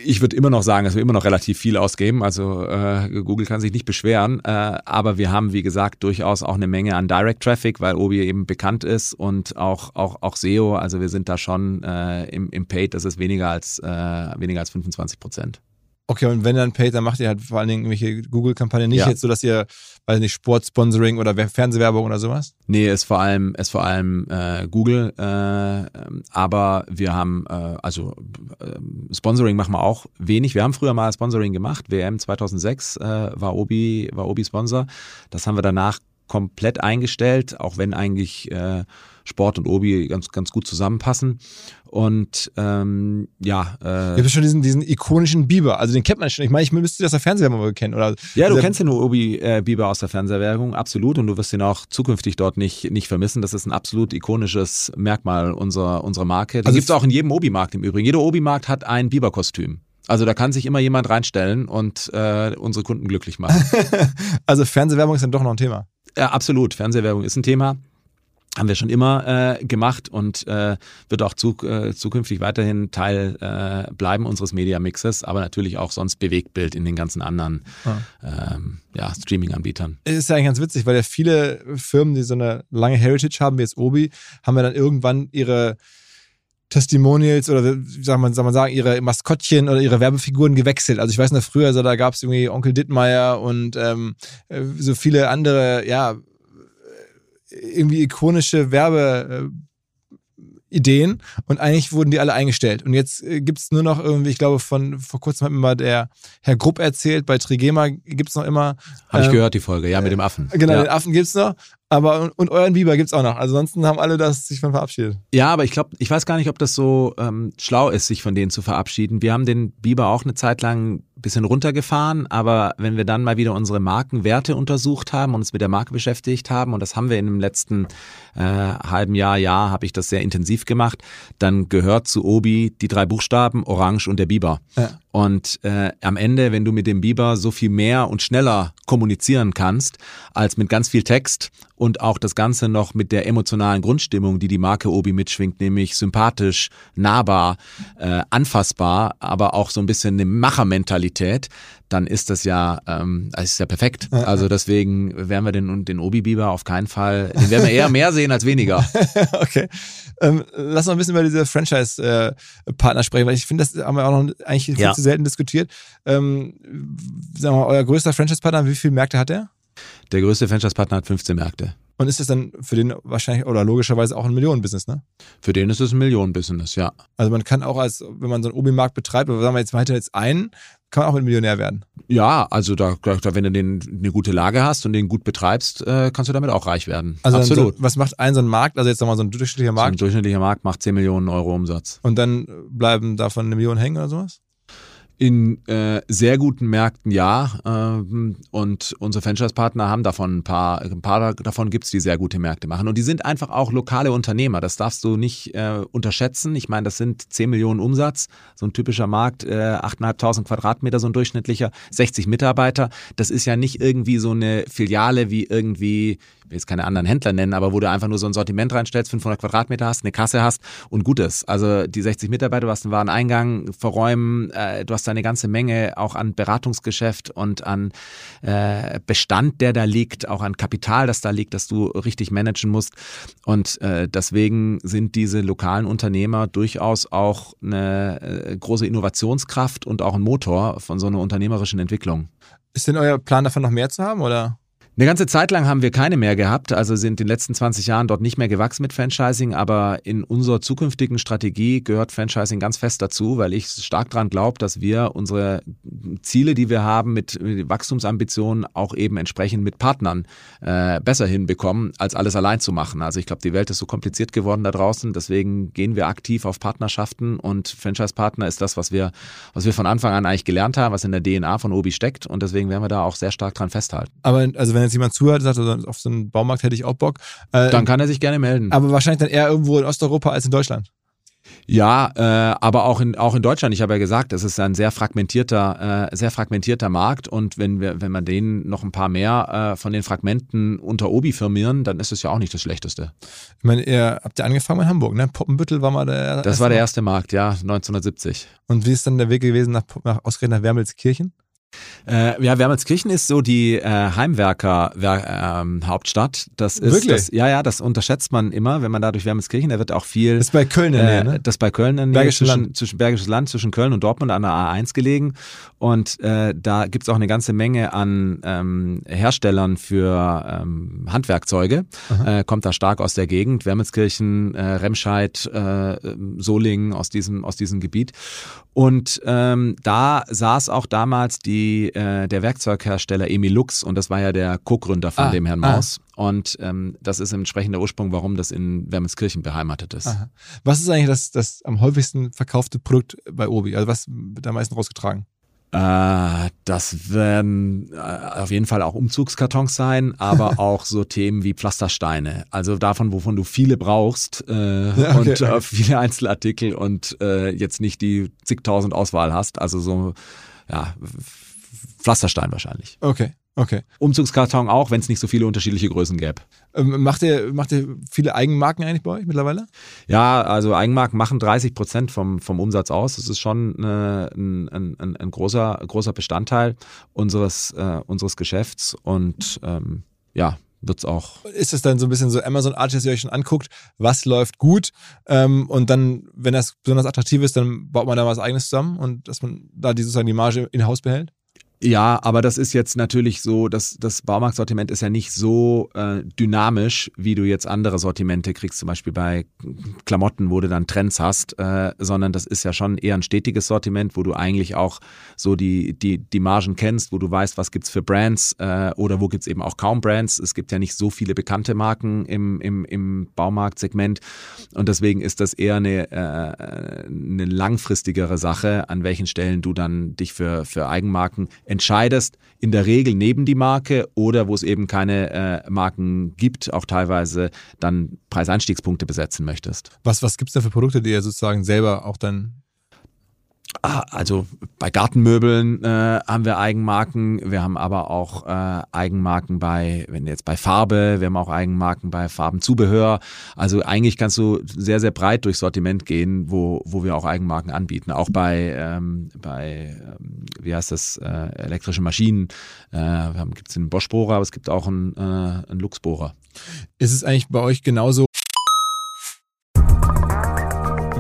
ich würde immer noch sagen, dass wir immer noch relativ viel ausgeben. Also äh, Google kann sich nicht beschweren. Äh, aber wir haben, wie gesagt, durchaus auch eine Menge an Direct Traffic, weil Obi eben bekannt ist und auch, auch, auch SEO. Also wir sind da schon äh, im, im Paid, das ist weniger als, äh, weniger als 25 Prozent. Okay, und wenn dann Paid, dann macht ihr halt vor allen Dingen irgendwelche Google-Kampagnen. Nicht Ja. jetzt so, dass ihr, weiß nicht, Sportsponsoring oder Wer- Fernsehwerbung oder sowas? Nee, ist vor allem, ist vor allem äh, Google, äh, ähm, aber wir haben, äh, also äh, Sponsoring machen wir auch wenig. Wir haben früher mal Sponsoring gemacht. WM 2006 äh, war Obi, war Obi Sponsor. Das haben wir danach komplett eingestellt, auch wenn eigentlich äh, Sport und Obi ganz, ganz gut zusammenpassen. Und ähm, ja, Ihr äh, habt ja schon diesen, diesen ikonischen Biber. Also den kennt man schon. Ich meine, ich müsste das der Fernsehwerbung wohl kennen. Oder Ja, du kennst den Obi äh, Bieber aus der Fernsehwerbung, absolut. Und du wirst ihn auch zukünftig dort nicht, nicht vermissen. Das ist ein absolut ikonisches Merkmal unserer, unserer Marke. Den Also gibt's auch in jedem Obi-Markt im Übrigen. Jeder Obi-Markt hat ein Bieber-Kostüm. Also da kann sich immer jemand reinstellen und äh, unsere Kunden glücklich machen. [LAUGHS] Also Fernsehwerbung ist dann doch noch ein Thema. ja, absolut. Fernsehwerbung ist ein Thema. Haben wir schon immer äh, gemacht und äh, wird auch zu, äh, zukünftig weiterhin Teil äh, bleiben unseres Media-Mixes, aber natürlich auch sonst Bewegtbild in den ganzen anderen ähm, ja, Streaming-Anbietern. Es ist ja eigentlich ganz witzig, weil ja viele Firmen, die so eine lange Heritage haben, wie jetzt Obi, haben ja dann irgendwann ihre Testimonials oder wie soll man, soll man sagen, ihre Maskottchen oder ihre Werbefiguren gewechselt. Also ich weiß noch früher, so, da gab es irgendwie Onkel Dittmeier und ähm, äh, so viele andere, ja, irgendwie ikonische Werbe. Äh, Ideen und eigentlich wurden die alle eingestellt. Und jetzt äh, gibt es nur noch irgendwie, ich glaube, von vor kurzem hat mir mal der Herr Grupp erzählt, bei Trigema gibt es noch immer. Habe ich ähm, gehört, die Folge, ja, mit dem Affen. Genau, ja. den Affen gibt's noch, aber und, und euren Biber gibt's auch noch. Also ansonsten haben alle das sich von verabschiedet. Ja, aber ich glaube, ich weiß gar nicht, ob das so ähm, schlau ist, sich von denen zu verabschieden. Wir haben den Biber auch eine Zeit lang bisschen runtergefahren, aber wenn wir dann mal wieder unsere Markenwerte untersucht haben und uns mit der Marke beschäftigt haben, und das haben wir in dem letzten äh, halben Jahr, Jahr, habe ich das sehr intensiv gemacht, dann gehört zu Obi die drei Buchstaben Orange und der Biber. Ja. Und äh, am Ende, wenn du mit dem Biber so viel mehr und schneller kommunizieren kannst, als mit ganz viel Text und auch das Ganze noch mit der emotionalen Grundstimmung, die die Marke Obi mitschwingt, nämlich sympathisch, nahbar, äh, anfassbar, aber auch so ein bisschen eine Machermentalität, dann ist das ja, ähm, ist ja perfekt. Also deswegen werden wir den, den Obi-Biber auf keinen Fall, den werden wir eher mehr sehen als weniger. [LAUGHS] okay. Ähm, lass mal ein bisschen über diese Franchise-Partner sprechen, weil ich finde, das haben wir auch noch eigentlich viel Ja. zu selten diskutiert. Ähm, sagen wir mal, euer größter Franchise-Partner, wie viele Märkte hat er? Der größte Franchise-Partner hat 15 Märkte. Und ist das dann für den wahrscheinlich oder logischerweise auch ein Millionenbusiness, ne? Für den ist es ein Millionen-Business, ja. Also man kann auch als, wenn man so einen Obi-Markt betreibt, oder sagen wir jetzt weiter jetzt einen, kann man auch mit Millionär werden. Ja, also da, da wenn du den, eine gute Lage hast und den gut betreibst, äh, kannst du damit auch reich werden. Also Absolut. So, was macht ein so ein Markt, also jetzt sagen wir mal so ein durchschnittlicher So ein Markt, durchschnittlicher Markt macht 10 Millionen Euro Umsatz. und dann bleiben davon eine Million hängen oder sowas? In äh, sehr guten Märkten ja. Ähm, und unsere Franchise-Partner haben davon ein paar, ein paar davon gibt's, die sehr gute Märkte machen. Und die sind einfach auch lokale Unternehmer. Das darfst du nicht äh, unterschätzen. Ich meine, das sind 10 Millionen Umsatz, so ein typischer Markt, äh, 8.500 Quadratmeter, so ein durchschnittlicher, 60 Mitarbeiter. Das ist ja nicht irgendwie so eine Filiale wie irgendwie, will jetzt keine anderen Händler nennen, aber wo du einfach nur so ein Sortiment reinstellst, 500 Quadratmeter hast, eine Kasse hast und gut ist. Also die 60 Mitarbeiter, du hast einen Wareneingang, verräumen, äh, du hast eine ganze Menge auch an Beratungsgeschäft und an äh, Bestand, der da liegt, auch an Kapital, das da liegt, das du richtig managen musst. Und äh, deswegen sind diese lokalen Unternehmer durchaus auch eine äh, große Innovationskraft und auch ein Motor von so einer unternehmerischen Entwicklung. Ist denn euer Plan davon noch mehr zu haben oder? Eine ganze Zeit lang haben wir keine mehr gehabt, also sind in den letzten 20 Jahren dort nicht mehr gewachsen mit Franchising, aber in unserer zukünftigen Strategie gehört Franchising ganz fest dazu, weil ich stark daran glaube, dass wir unsere Ziele, die wir haben mit Wachstumsambitionen, auch eben entsprechend mit Partnern äh, besser hinbekommen, als alles allein zu machen. Also ich glaube, die Welt ist so kompliziert geworden da draußen, deswegen gehen wir aktiv auf Partnerschaften und Franchise-Partner ist das, was wir, was wir von Anfang an eigentlich gelernt haben, was in der DNA von Obi steckt und deswegen werden wir da auch sehr stark dran festhalten. Aber also wenn jetzt jemand zuhört und sagt, also auf so einen Baumarkt hätte ich auch Bock. Äh, Dann kann er sich gerne melden. aber wahrscheinlich dann eher irgendwo in Osteuropa als in Deutschland. Ja, äh, aber auch in, auch in Deutschland, ich habe ja gesagt, es ist ein sehr fragmentierter, äh, sehr fragmentierter Markt und wenn wir, wenn wir denen noch ein paar mehr äh, von den Fragmenten unter Obi firmieren, dann ist es ja auch nicht das Schlechteste. Ich meine, ihr habt ja angefangen in Hamburg, ne? Poppenbüttel war mal der Das war der erste Markt, ja, 1970. Und wie ist dann der Weg gewesen nach, nach ausgerechnet nach Wermelskirchen? Äh, ja, Wermelskirchen ist so die äh, Heimwerker-Hauptstadt. das ist Wirklich? Das, ja, ja, das unterschätzt man immer, wenn man da durch Wermelskirchen, da wird auch viel. Das ist bei Köln in der Nähe, Äh, ne? Das bei Köln in der Nähe, Bergisches zwischen, Land. zwischen Bergisches Land, zwischen Köln und Dortmund an der A1 gelegen. Und äh, da gibt's auch eine ganze Menge an ähm, Herstellern für ähm, Handwerkzeuge. Äh, kommt da stark aus der Gegend. Wermelskirchen, äh, Remscheid, äh, Solingen aus diesem, aus diesem Gebiet. Und ähm, da saß auch damals die, äh, der Werkzeughersteller Emil Lux und das war ja der Co-Gründer von Ah, dem Herrn ah. Maus. Und ähm, das ist entsprechend der Ursprung, warum das in Wermelskirchen beheimatet ist. Aha. Was ist eigentlich das, das am häufigsten verkaufte Produkt bei Obi? Also was wird am meisten rausgetragen? Äh, das werden äh, auf jeden Fall auch Umzugskartons sein, aber [LAUGHS] auch so Themen wie Pflastersteine. Also davon, wovon du viele brauchst äh, [LAUGHS] Ja, okay, und äh, okay. viele Einzelartikel und äh, jetzt nicht die zigtausend Auswahl hast. Also so, ja, Pflasterstein wahrscheinlich. Okay, okay. Umzugskarton auch, wenn es nicht so viele unterschiedliche Größen gäbe. Ähm, macht, ihr, macht ihr viele Eigenmarken eigentlich bei euch mittlerweile? Ja, also Eigenmarken machen 30 Prozent vom, vom Umsatz aus. Das ist schon äh, ein, ein, ein, großer, großer Bestandteil unseres, äh, unseres Geschäfts und ähm, ja, wird's auch. Ist es dann so ein bisschen so Amazon-artig, dass ihr euch schon anguckt, was läuft gut ähm, und dann, wenn das besonders attraktiv ist, dann baut man da was Eigenes zusammen und dass man da die, sozusagen die Marge in Haus behält? Ja, aber das ist jetzt natürlich so, dass das Baumarktsortiment ist ja nicht so äh, dynamisch, wie du jetzt andere Sortimente kriegst, zum Beispiel bei Klamotten, wo du dann Trends hast, äh, sondern das ist ja schon eher ein stetiges Sortiment, wo du eigentlich auch so die, die, die Margen kennst, wo du weißt, was gibt's für Brands äh, oder wo gibt's eben auch kaum Brands. Es gibt ja nicht so viele bekannte Marken im, im, im Baumarktsegment und deswegen ist das eher eine, äh, eine langfristigere Sache, an welchen Stellen du dann dich für, für Eigenmarken entscheidest, in der Regel neben die Marke oder wo es eben keine äh, Marken gibt, auch teilweise dann Preiseinstiegspunkte besetzen möchtest. Was, was gibt es da für Produkte, die ihr sozusagen selber auch dann Ah, also bei Gartenmöbeln äh, haben wir Eigenmarken, wir haben aber auch äh, Eigenmarken bei, wenn jetzt bei Farbe, wir haben auch Eigenmarken bei Farbenzubehör. Also eigentlich kannst du sehr, sehr breit durchs Sortiment gehen, wo, wo wir auch Eigenmarken anbieten. Auch bei, ähm, bei ähm, wie heißt das, äh, elektrische Maschinen. Äh, gibt es einen Bosch-Bohrer, aber es gibt auch einen, äh, einen Lux-Bohrer. Ist es eigentlich bei euch genauso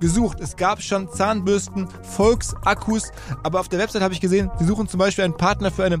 gesucht. Es gab schon Zahnbürsten, Volksakkus, aber auf der Website habe ich gesehen, sie suchen zum Beispiel einen Partner für eine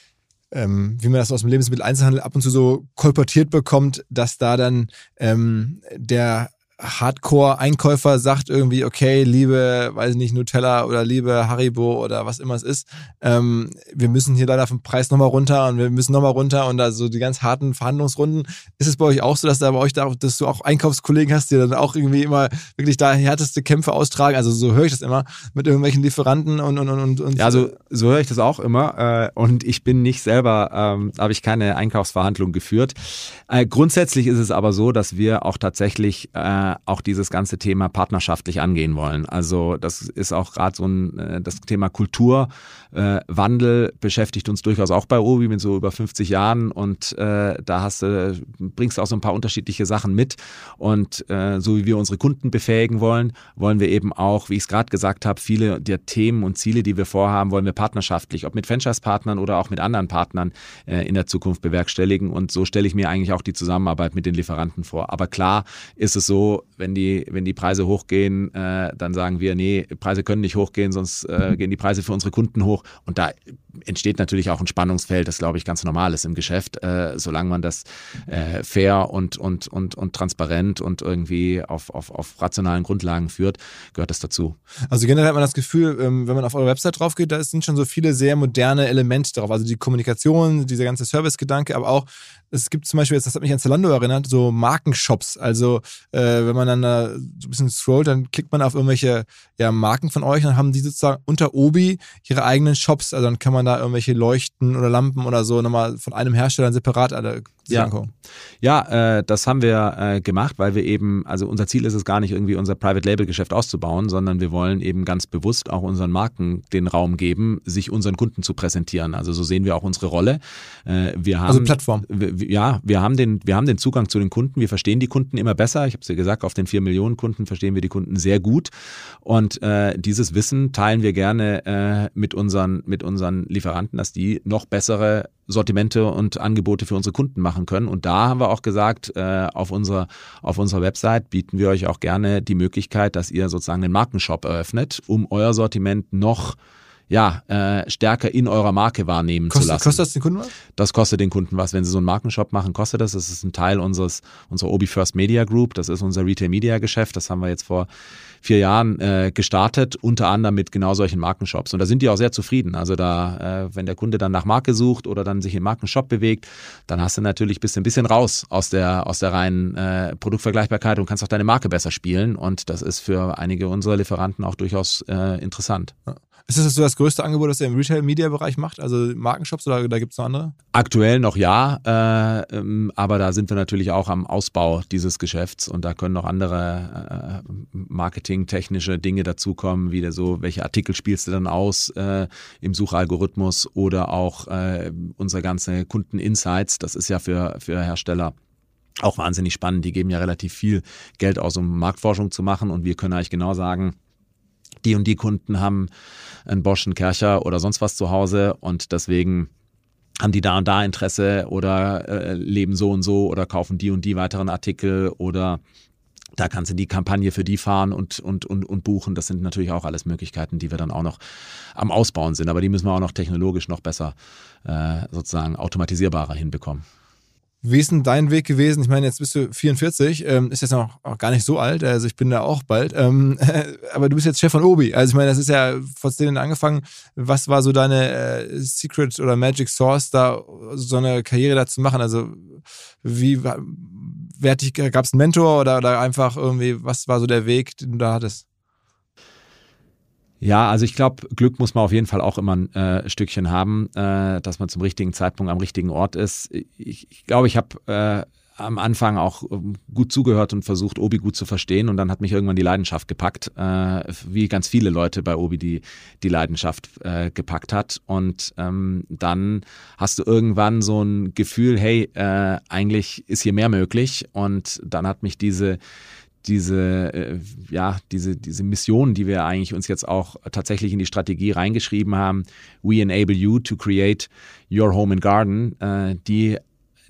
ähm, wie man das aus dem Lebensmitteleinzelhandel ab und zu so kolportiert bekommt, dass da dann ähm, der Hardcore-Einkäufer sagt irgendwie, okay, liebe, weiß ich nicht, Nutella oder liebe Haribo oder was immer es ist, ähm, wir müssen hier leider vom Preis nochmal runter und wir müssen nochmal runter und da so die ganz harten Verhandlungsrunden. Ist es bei euch auch so, dass da bei euch da, dass du auch Einkaufskollegen hast, die dann auch irgendwie immer wirklich da härteste Kämpfe austragen? Also so höre ich das immer mit irgendwelchen Lieferanten und und und und. Ja, also so höre ich das auch immer äh, und ich bin nicht selber, ähm, habe ich keine Einkaufsverhandlung geführt. Äh, grundsätzlich ist es aber so, dass wir auch tatsächlich äh, auch dieses ganze Thema partnerschaftlich angehen wollen. Also das ist auch gerade so ein äh, das Thema Kulturwandel äh, beschäftigt uns durchaus auch bei Obi mit so über 50 Jahren und äh, da hast du bringst auch so ein paar unterschiedliche Sachen mit und äh, so wie wir unsere Kunden befähigen wollen, wollen wir eben auch, wie ich es gerade gesagt habe, viele der Themen und Ziele, die wir vorhaben, wollen wir partnerschaftlich, ob mit Franchise-Partnern oder auch mit anderen Partnern äh, in der Zukunft bewerkstelligen und so stelle ich mir eigentlich auch die Zusammenarbeit mit den Lieferanten vor. Aber klar ist es so, wenn die, wenn die Preise hochgehen, äh, dann sagen wir, nee, Preise können nicht hochgehen, sonst äh, gehen die Preise für unsere Kunden hoch. Und da entsteht natürlich auch ein Spannungsfeld, das glaube ich ganz normal ist im Geschäft, äh, solange man das äh, fair und, und, und, und transparent und irgendwie auf, auf, auf rationalen Grundlagen führt, gehört das dazu. Also generell hat man das Gefühl, ähm, wenn man auf eure Website drauf geht, da sind schon so viele sehr moderne Elemente drauf. Also die Kommunikation, dieser ganze Service-Gedanke, aber auch es gibt zum Beispiel, das hat mich an Zalando erinnert, so Markenshops. Also äh, wenn man dann da so ein bisschen scrollt, dann klickt man auf irgendwelche ja, Marken von euch, dann haben die sozusagen unter Obi ihre eigenen Shops. Also dann kann man da irgendwelche Leuchten oder Lampen oder so nochmal von einem Hersteller separat alle ja. angucken. Ja, äh, das haben wir äh, gemacht, weil wir eben, also unser Ziel ist es gar nicht irgendwie unser Private Label Geschäft auszubauen, sondern wir wollen eben ganz bewusst auch unseren Marken den Raum geben, sich unseren Kunden zu präsentieren. Also so sehen wir auch unsere Rolle. Äh, wir haben, also Plattform. Ja, wir haben den, wir haben den Zugang zu den Kunden. Wir verstehen die Kunden immer besser. Ich habe es ja gesagt, auf den vier Millionen Kunden verstehen wir die Kunden sehr gut. Und äh, dieses Wissen teilen wir gerne äh, mit unseren, mit unseren Lieferanten, dass die noch bessere Sortimente und Angebote für unsere Kunden machen können. Und da haben wir auch gesagt, äh, auf, unserer, auf unserer Website bieten wir euch auch gerne die Möglichkeit, dass ihr sozusagen den Markenshop eröffnet, um euer Sortiment noch ja, äh, stärker in eurer Marke wahrnehmen kostet, zu lassen. Kostet das den Kunden was? Das kostet den Kunden was. Wenn sie so einen Markenshop machen, kostet das. Das ist ein Teil unseres, unserer Obi First Media Group. Das ist unser Retail Media Geschäft. Das haben wir jetzt vor vier Jahren äh, gestartet, unter anderem mit genau solchen Markenshops. Und da sind die auch sehr zufrieden. Also da, äh, wenn der Kunde dann nach Marke sucht oder dann sich im Markenshop bewegt, dann hast du natürlich bist ein bisschen raus aus der, aus der reinen äh, Produktvergleichbarkeit und kannst auch deine Marke besser spielen. Und das ist für einige unserer Lieferanten auch durchaus äh, interessant. Ist das so das größte Angebot, das ihr im Retail-Media-Bereich macht? Also Markenshops oder da gibt es noch andere? Aktuell noch ja, äh, ähm, aber da sind wir natürlich auch am Ausbau dieses Geschäfts und da können noch andere äh, marketingtechnische Dinge dazukommen, wie so, welche Artikel spielst du dann aus äh, im Suchalgorithmus oder auch äh, unsere ganze Kunden-Insights. Das ist ja für, für Hersteller auch wahnsinnig spannend. Die geben ja relativ viel Geld aus, um Marktforschung zu machen und wir können eigentlich genau sagen, die und die Kunden haben einen Bosch, einen Kercher oder sonst was zu Hause und deswegen haben die da und da Interesse oder äh, leben so und so oder kaufen die und die weiteren Artikel oder da kannst du die Kampagne für die fahren und, und, und, und buchen. Das sind natürlich auch alles Möglichkeiten, die wir dann auch noch am Ausbauen sind. Aber die müssen wir auch noch technologisch noch besser äh, sozusagen automatisierbarer hinbekommen. Wie ist denn dein Weg gewesen? Ich meine, jetzt bist du 44, ähm, ist jetzt noch auch gar nicht so alt, also ich bin da auch bald. Ähm, [LAUGHS] aber du bist jetzt Chef von Obi. Also ich meine, das ist ja vor zehn angefangen. Was war so deine äh, Secret oder Magic Source, da so eine Karriere da zu machen? Also wie wer gab es einen Mentor oder, oder einfach irgendwie, was war so der Weg, den du da hattest? Ja, also ich glaube, Glück muss man auf jeden Fall auch immer ein äh, Stückchen haben, äh, dass man zum richtigen Zeitpunkt am richtigen Ort ist. Ich glaube, ich, glaub, ich habe äh, am Anfang auch ähm, gut zugehört und versucht, Obi gut zu verstehen. Und dann hat mich irgendwann die Leidenschaft gepackt, äh, wie ganz viele Leute bei Obi die, die Leidenschaft äh, gepackt hat. Und ähm, dann hast du irgendwann so ein Gefühl, hey, äh, eigentlich ist hier mehr möglich. Und dann hat mich diese diese, äh, ja, diese, diese Mission, die wir eigentlich uns jetzt auch tatsächlich in die Strategie reingeschrieben haben, We enable you to create your home and garden, äh, die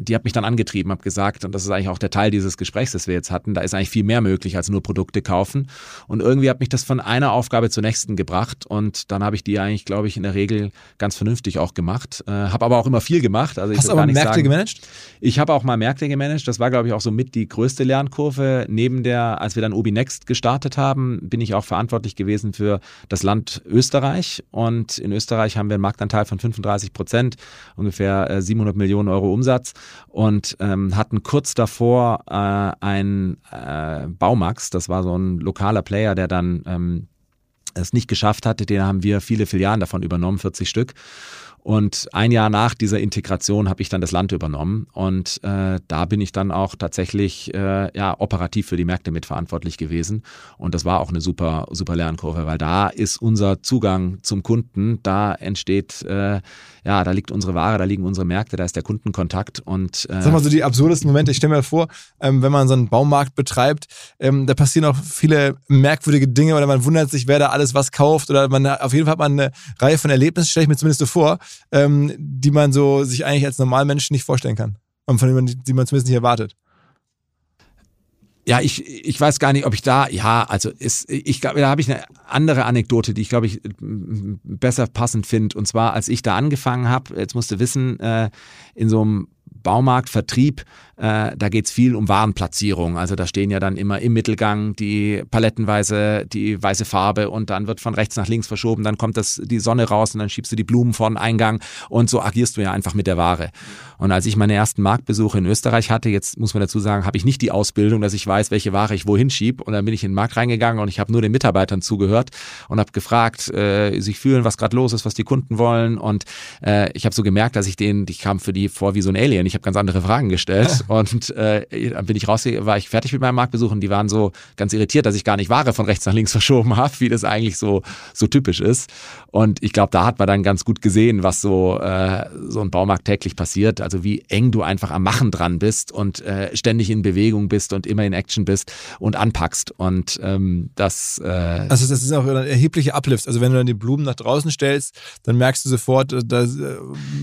die hat mich dann angetrieben, habe gesagt, und das ist eigentlich auch der Teil dieses Gesprächs, das wir jetzt hatten, da ist eigentlich viel mehr möglich als nur Produkte kaufen. Und irgendwie hat mich das von einer Aufgabe zur nächsten gebracht und dann habe ich die eigentlich, glaube ich, in der Regel ganz vernünftig auch gemacht. Äh, habe aber auch immer viel gemacht. Also Hast du aber Märkte sagen, gemanagt? Ich habe auch mal Märkte gemanagt. Das war, glaube ich, auch so mit die größte Lernkurve. Neben der, als wir dann Obi Next gestartet haben, bin ich auch verantwortlich gewesen für das Land Österreich. Und in Österreich haben wir einen Marktanteil von 35 Prozent, ungefähr 700 äh, Millionen Euro Umsatz und ähm, hatten kurz davor äh, ein äh, Baumax, das war so ein lokaler Player, der dann ähm, es nicht geschafft hatte, den haben wir viele Filialen davon übernommen, 40 Stück. Und ein Jahr nach dieser Integration habe ich dann das Land übernommen. Und äh, da bin ich dann auch tatsächlich äh, ja operativ für die Märkte mitverantwortlich gewesen. Und das war auch eine super super Lernkurve, weil da ist unser Zugang zum Kunden, da entsteht äh, ja, da liegt unsere Ware, da liegen unsere Märkte, da ist der Kundenkontakt. Und äh Sag mal so die absurdesten Momente. Ich stelle mir vor, ähm, wenn man so einen Baumarkt betreibt, ähm, da passieren auch viele merkwürdige Dinge oder man wundert sich, wer da alles was kauft oder man auf jeden Fall hat man eine Reihe von Erlebnissen, stelle ich mir zumindest so vor, ähm, die man so sich eigentlich als Normalmensch nicht vorstellen kann. Und von denen man, die man zumindest nicht erwartet. Ja, ich, ich weiß gar nicht, ob ich da, ja, also ist, ich glaube, da habe ich eine andere Anekdote, die ich glaube ich besser passend finde. Und zwar, als ich da angefangen habe, jetzt musst du wissen, äh, in so einem Baumarktvertrieb, äh, da geht es viel um Warenplatzierung. Also da stehen ja dann immer im Mittelgang die palettenweise, die weiße Farbe und dann wird von rechts nach links verschoben, dann kommt das, die Sonne raus und dann schiebst du die Blumen vor den Eingang und so agierst du ja einfach mit der Ware. Und als ich meine ersten Marktbesuche in Österreich hatte, jetzt muss man dazu sagen, habe ich nicht die Ausbildung, dass ich weiß, welche Ware ich wohin schieb. Und dann bin ich in den Markt reingegangen und ich habe nur den Mitarbeitern zugehört und habe gefragt, äh, sich fühlen, was gerade los ist, was die Kunden wollen. Und äh, ich habe so gemerkt, dass ich denen, ich kam für die vor wie so ein Alien. Ich habe ganz andere Fragen gestellt und äh, dann bin ich raus, war ich fertig mit meinem Marktbesuch und die waren so ganz irritiert, dass ich gar nicht Ware von rechts nach links verschoben habe, wie das eigentlich so so typisch ist. Und ich glaube, da hat man dann ganz gut gesehen, was so äh, so ein Baumarkt täglich passiert. Also wie eng du einfach am Machen dran bist und äh, ständig in Bewegung bist und immer in Action bist und anpackst. Und ähm, das. Äh also das ist auch ein erheblicher Uplift. Also wenn du dann die Blumen nach draußen stellst, dann merkst du sofort, äh, dass äh,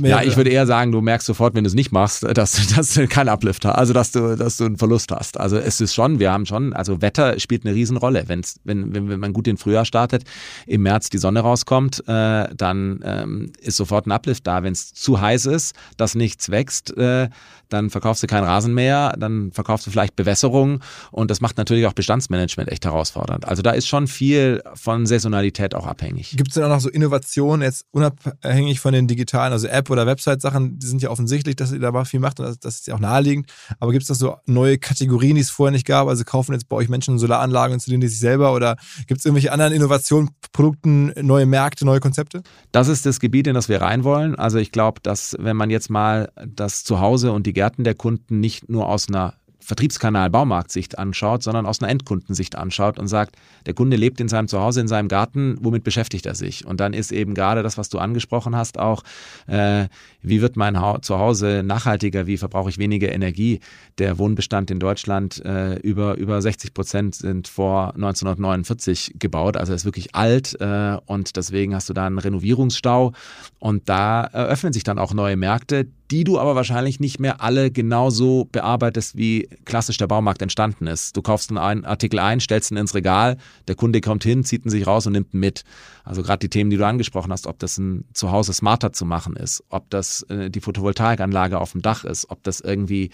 ja, ich würde eher sagen, du merkst sofort, wenn du es nicht machst, dass, dass du keinen Uplift also dass du, dass du einen Verlust hast. Also es ist schon, wir haben schon, also Wetter spielt eine Riesenrolle. Wenn's, wenn, wenn, wenn man gut in Frühjahr startet, im März die Sonne rauskommt, äh, dann ähm, ist sofort ein Uplift da. Wenn es zu heiß ist, dass nichts wächst, äh, dann verkaufst du keinen Rasen mehr, dann verkaufst du vielleicht Bewässerung und das macht natürlich auch Bestandsmanagement echt herausfordernd. Also da ist schon viel von Saisonalität auch abhängig. Gibt es denn auch noch so Innovationen, jetzt unabhängig von den digitalen, also App- oder Website-Sachen, die sind ja offensichtlich, dass ihr da viel macht und das, das ist ja auch naheliegend. Aber gibt es da so neue Kategorien, die es vorher nicht gab? Also kaufen jetzt bei euch Menschen Solaranlagen und installieren die sich selber oder gibt es irgendwelche anderen Innovationen, Produkten, neue Märkte, neue Konzepte? Das ist das Gebiet, in das wir rein wollen. Also ich glaube, dass wenn man jetzt mal das Zuhause und die Gärten der Kunden nicht nur aus einer Vertriebskanal Baumarktsicht anschaut, sondern aus einer Endkundensicht anschaut und sagt, der Kunde lebt in seinem Zuhause, in seinem Garten, womit beschäftigt er sich? Und dann ist eben gerade das, was du angesprochen hast, auch, äh, wie wird mein ha Zuhause nachhaltiger, wie verbrauche ich weniger Energie? Der Wohnbestand in Deutschland, äh, über, über 60 Prozent sind vor 1949 gebaut, also ist wirklich alt äh, und deswegen hast du da einen Renovierungsstau und da eröffnen sich dann auch neue Märkte, die du aber wahrscheinlich nicht mehr alle genauso bearbeitest, wie klassisch der Baumarkt entstanden ist. Du kaufst einen Artikel ein, stellst ihn ins Regal, der Kunde kommt hin, zieht ihn sich raus und nimmt ihn mit. Also gerade die Themen, die du angesprochen hast, ob das ein Zuhause smarter zu machen ist, ob das äh, die Photovoltaikanlage auf dem Dach ist, ob das irgendwie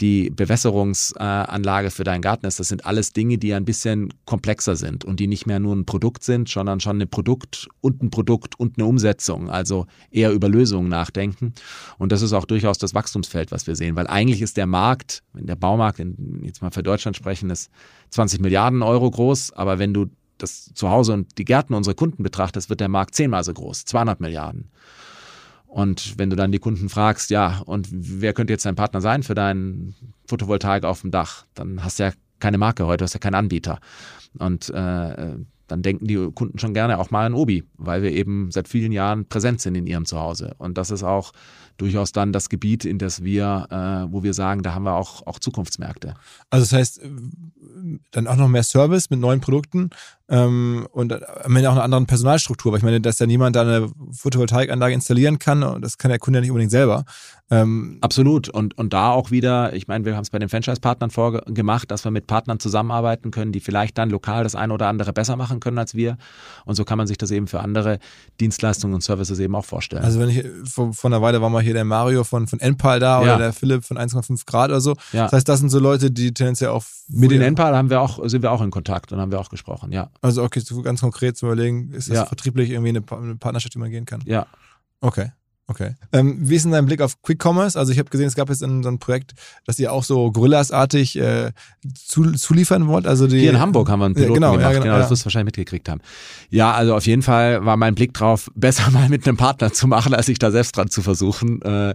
die Bewässerungsanlage für deinen Garten ist, das sind alles Dinge, die ein bisschen komplexer sind und die nicht mehr nur ein Produkt sind, sondern schon ein Produkt und ein Produkt und eine Umsetzung, also eher über Lösungen nachdenken. Und das ist auch durchaus das Wachstumsfeld, was wir sehen, weil eigentlich ist der Markt, wenn der Baumarkt, jetzt mal für Deutschland sprechen, ist 20 Milliarden Euro groß, aber wenn du das Zuhause und die Gärten unserer Kunden betrachtest, wird der Markt zehnmal so groß, 200 Milliarden. Und wenn du dann die Kunden fragst, ja, und wer könnte jetzt dein Partner sein für deinen Photovoltaik auf dem Dach, dann hast du ja keine Marke heute, hast ja keinen Anbieter. Und äh, dann denken die Kunden schon gerne auch mal an Obi, weil wir eben seit vielen Jahren präsent sind in ihrem Zuhause. Und das ist auch durchaus dann das Gebiet, in das wir, äh, wo wir sagen, da haben wir auch, auch Zukunftsmärkte. Also das heißt, dann auch noch mehr Service mit neuen Produkten ähm, und am Ende auch eine andere Personalstruktur, weil ich meine, dass da niemand da eine Photovoltaikanlage installieren kann und das kann der Kunde ja nicht unbedingt selber. Ähm Absolut und, und da auch wieder, ich meine, wir haben es bei den Franchise-Partnern vorgemacht, dass wir mit Partnern zusammenarbeiten können, die vielleicht dann lokal das eine oder andere besser machen können als wir und so kann man sich das eben für andere Dienstleistungen und Services eben auch vorstellen. Also wenn ich, vor, vor einer Weile war mal hier der Mario von, von Enpal da ja. oder der Philipp von 1,5 Grad oder so. Ja. Das heißt, das sind so Leute, die tendenziell auch. Mit den Enpal haben wir auch, sind wir auch in Kontakt und haben wir auch gesprochen, ja. Also, okay, so ganz konkret zu überlegen, ist das ja. vertrieblich irgendwie eine, eine Partnerschaft, die man gehen kann? Ja. Okay. Okay. Ähm, wie ist denn dein Blick auf Quick Commerce? Also ich habe gesehen, es gab jetzt in, so ein Projekt, dass ihr auch so Gorillas-artig äh, zu, zuliefern wollt. Also die, Hier in Hamburg haben wir einen Piloten genau, gemacht, ja, genau, genau, das wirst du wahrscheinlich mitgekriegt haben. Ja, also auf jeden Fall war mein Blick drauf, [LAUGHS] besser mal mit einem Partner zu machen, als sich da selbst dran zu versuchen. Äh,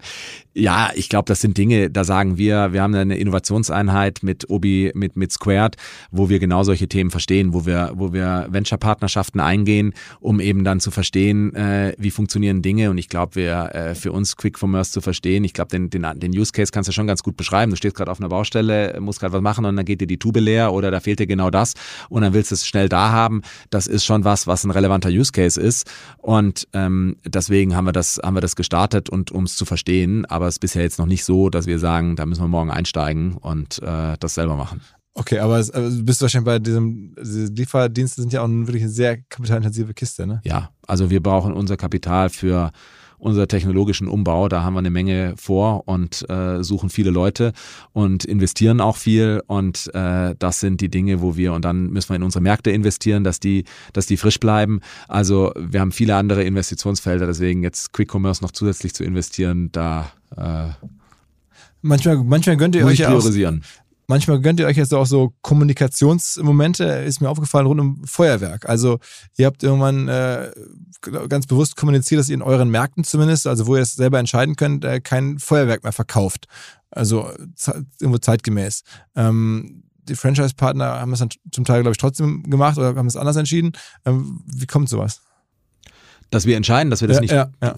ja, ich glaube, das sind Dinge, da sagen wir, wir haben eine Innovationseinheit mit Obi, mit, mit Squared, wo wir genau solche Themen verstehen, wo wir, wo wir Venture-Partnerschaften eingehen, um eben dann zu verstehen, äh, wie funktionieren Dinge. Und ich glaube, wir äh, für uns Quick Commerce zu verstehen, ich glaube, den, den, den Use Case kannst du schon ganz gut beschreiben. Du stehst gerade auf einer Baustelle, musst gerade was machen und dann geht dir die Tube leer oder da fehlt dir genau das und dann willst du es schnell da haben. Das ist schon was, was ein relevanter Use Case ist. Und ähm, deswegen haben wir das, haben wir das gestartet und um es zu verstehen. Aber aber es ist bisher jetzt noch nicht so, dass wir sagen, da müssen wir morgen einsteigen und äh, das selber machen. Okay, aber es, also bist du wahrscheinlich bei diesem, diese Lieferdienste sind ja auch wirklich eine sehr kapitalintensive Kiste, ne? Ja, also wir brauchen unser Kapital für unser technologischen Umbau. Da haben wir eine Menge vor und äh, suchen viele Leute und investieren auch viel. Und äh, das sind die Dinge, wo wir und dann müssen wir in unsere Märkte investieren, dass die, dass die frisch bleiben. Also wir haben viele andere Investitionsfelder, deswegen jetzt Quick Commerce noch zusätzlich zu investieren, da äh, Manchmal, manchmal gönnt ihr euch ja auch, Manchmal gönnt ihr euch jetzt auch so Kommunikationsmomente, ist mir aufgefallen, rund um Feuerwerk. Also ihr habt irgendwann äh, ganz bewusst kommuniziert, dass ihr in euren Märkten zumindest, also wo ihr es selber entscheiden könnt, äh, kein Feuerwerk mehr verkauft. Also irgendwo zeitgemäß. Ähm, die Franchise-Partner haben es dann zum Teil, glaube ich, trotzdem gemacht oder haben es anders entschieden. Ähm, wie kommt sowas? Dass wir entscheiden, dass wir das ja, nicht. Ja, ja.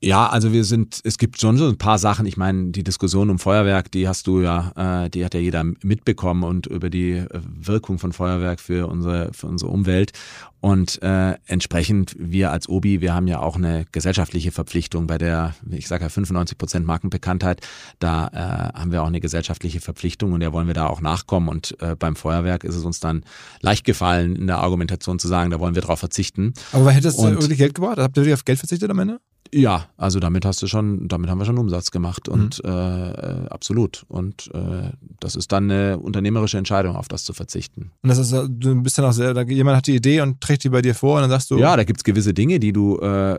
Ja, also wir sind, es gibt schon so ein paar Sachen. Ich meine, die Diskussion um Feuerwerk, die hast du ja, äh, die hat ja jeder mitbekommen und über die äh, Wirkung von Feuerwerk für unsere, für unsere Umwelt. Und äh, entsprechend, wir als Obi, wir haben ja auch eine gesellschaftliche Verpflichtung bei der, ich sage ja 95 Prozent Markenbekanntheit, da äh, haben wir auch eine gesellschaftliche Verpflichtung und der wollen wir da auch nachkommen. Und äh, beim Feuerwerk ist es uns dann leicht gefallen, in der Argumentation zu sagen, da wollen wir drauf verzichten. Aber hätte das wirklich Geld gebracht? Habt ihr wirklich auf Geld verzichtet am Ende? Ja, also damit hast du schon, damit haben wir schon Umsatz gemacht und mhm. äh, absolut. Und äh, das ist dann eine unternehmerische Entscheidung, auf das zu verzichten. Und das ist, du bist dann auch sehr, jemand hat die Idee und trägt die bei dir vor und dann sagst du. Ja, da gibt's gewisse Dinge, die du, äh,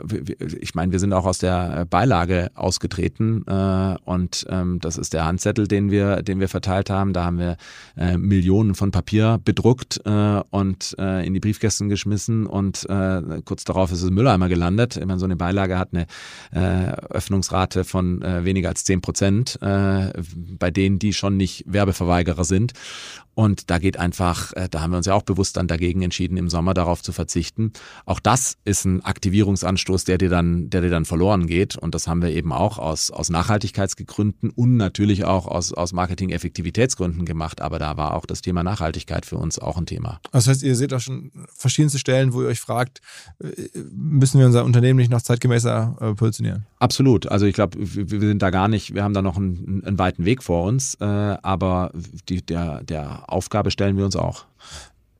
ich meine, wir sind auch aus der Beilage ausgetreten äh, und ähm, das ist der Handzettel, den wir, den wir verteilt haben. Da haben wir äh, Millionen von Papier bedruckt äh, und äh, in die Briefkästen geschmissen und äh, kurz darauf ist es Mülleimer gelandet. Ich meine, so eine Beilage hat eine äh, Öffnungsrate von äh, weniger als zehn Prozent äh, bei denen, die schon nicht Werbeverweigerer sind. Und da geht einfach, äh, da haben wir uns ja auch bewusst dann dagegen entschieden, im Sommer darauf zu verzichten. Auch das ist ein Aktivierungsanstoß, der dir dann, der dir dann verloren geht. Und das haben wir eben auch aus, aus Nachhaltigkeitsgründen und natürlich auch aus, aus Marketing-Effektivitätsgründen gemacht. Aber da war auch das Thema Nachhaltigkeit für uns auch ein Thema. Das heißt, ihr seht auch schon verschiedenste Stellen, wo ihr euch fragt, äh, müssen wir unser Unternehmen nicht noch zeitgemäßer äh, positionieren? Absolut. Also ich glaube, wir sind da gar nicht, wir haben da noch einen, einen weiten Weg vor uns. Äh, aber die, der, der Aufgabe stellen wir uns auch.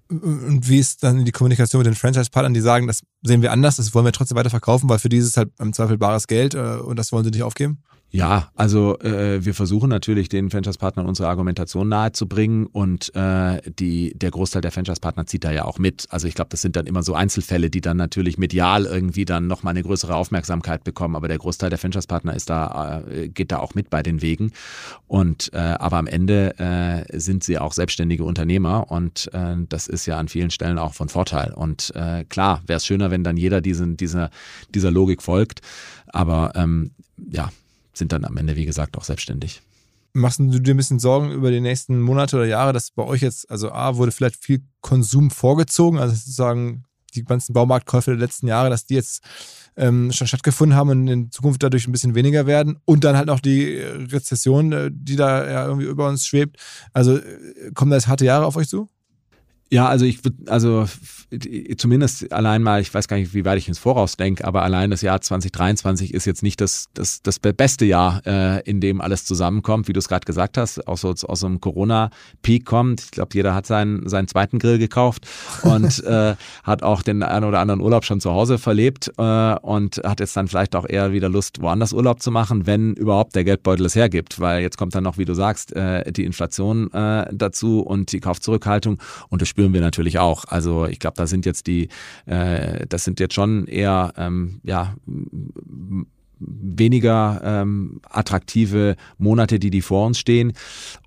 Und wie ist dann die Kommunikation mit den Franchise-Partnern, die sagen, das sehen wir anders, das wollen wir trotzdem weiter verkaufen, weil für dieses halt im Zweifel bares Geld äh, und das wollen sie nicht aufgeben? Ja, also äh, wir versuchen natürlich den Franchise-Partnern unsere Argumentation nahezubringen und äh, die, der Großteil der Franchise-Partner zieht da ja auch mit. Also ich glaube, das sind dann immer so Einzelfälle, die dann natürlich medial irgendwie dann nochmal eine größere Aufmerksamkeit bekommen. Aber der Großteil der Franchise-Partner ist da, äh, geht da auch mit bei den Wegen. Und äh, aber am Ende äh, sind sie auch selbstständige Unternehmer und äh, das ist ja an vielen Stellen auch von Vorteil. Und äh, klar, wäre es schöner, wenn dann jeder diesen, dieser, dieser Logik folgt. Aber ähm, ja, sind dann am Ende, wie gesagt, auch selbstständig. Machst du dir ein bisschen Sorgen über die nächsten Monate oder Jahre, dass bei euch jetzt, also A, wurde vielleicht viel Konsum vorgezogen, also sozusagen die ganzen Baumarktkäufe der letzten Jahre, dass die jetzt ähm, schon stattgefunden haben und in Zukunft dadurch ein bisschen weniger werden. Und dann halt noch die Rezession, äh, die da ja irgendwie über uns schwebt. Also äh, kommen da jetzt harte Jahre auf euch zu? Ja, also ich würde, also zumindest allein mal, ich weiß gar nicht, wie weit ich ins Voraus denke, aber allein das Jahr 2023 ist jetzt nicht das, das, das beste Jahr, äh, in dem alles zusammenkommt, wie du es gerade gesagt hast, auch so aus so einem Corona-Peak kommt. Ich glaube, jeder hat seinen, seinen zweiten Grill gekauft und [LAUGHS] äh, hat auch den einen oder anderen Urlaub schon zu Hause verlebt äh, und hat jetzt dann vielleicht auch eher wieder Lust, woanders Urlaub zu machen, wenn überhaupt der Geldbeutel es hergibt, weil jetzt kommt dann noch, wie du sagst, äh, die Inflation äh, dazu und die Kaufzurückhaltung und das spüren wir natürlich auch. Also ich glaube, da sind jetzt die, äh, das sind jetzt schon eher ähm, ja weniger ähm, attraktive Monate, die die vor uns stehen.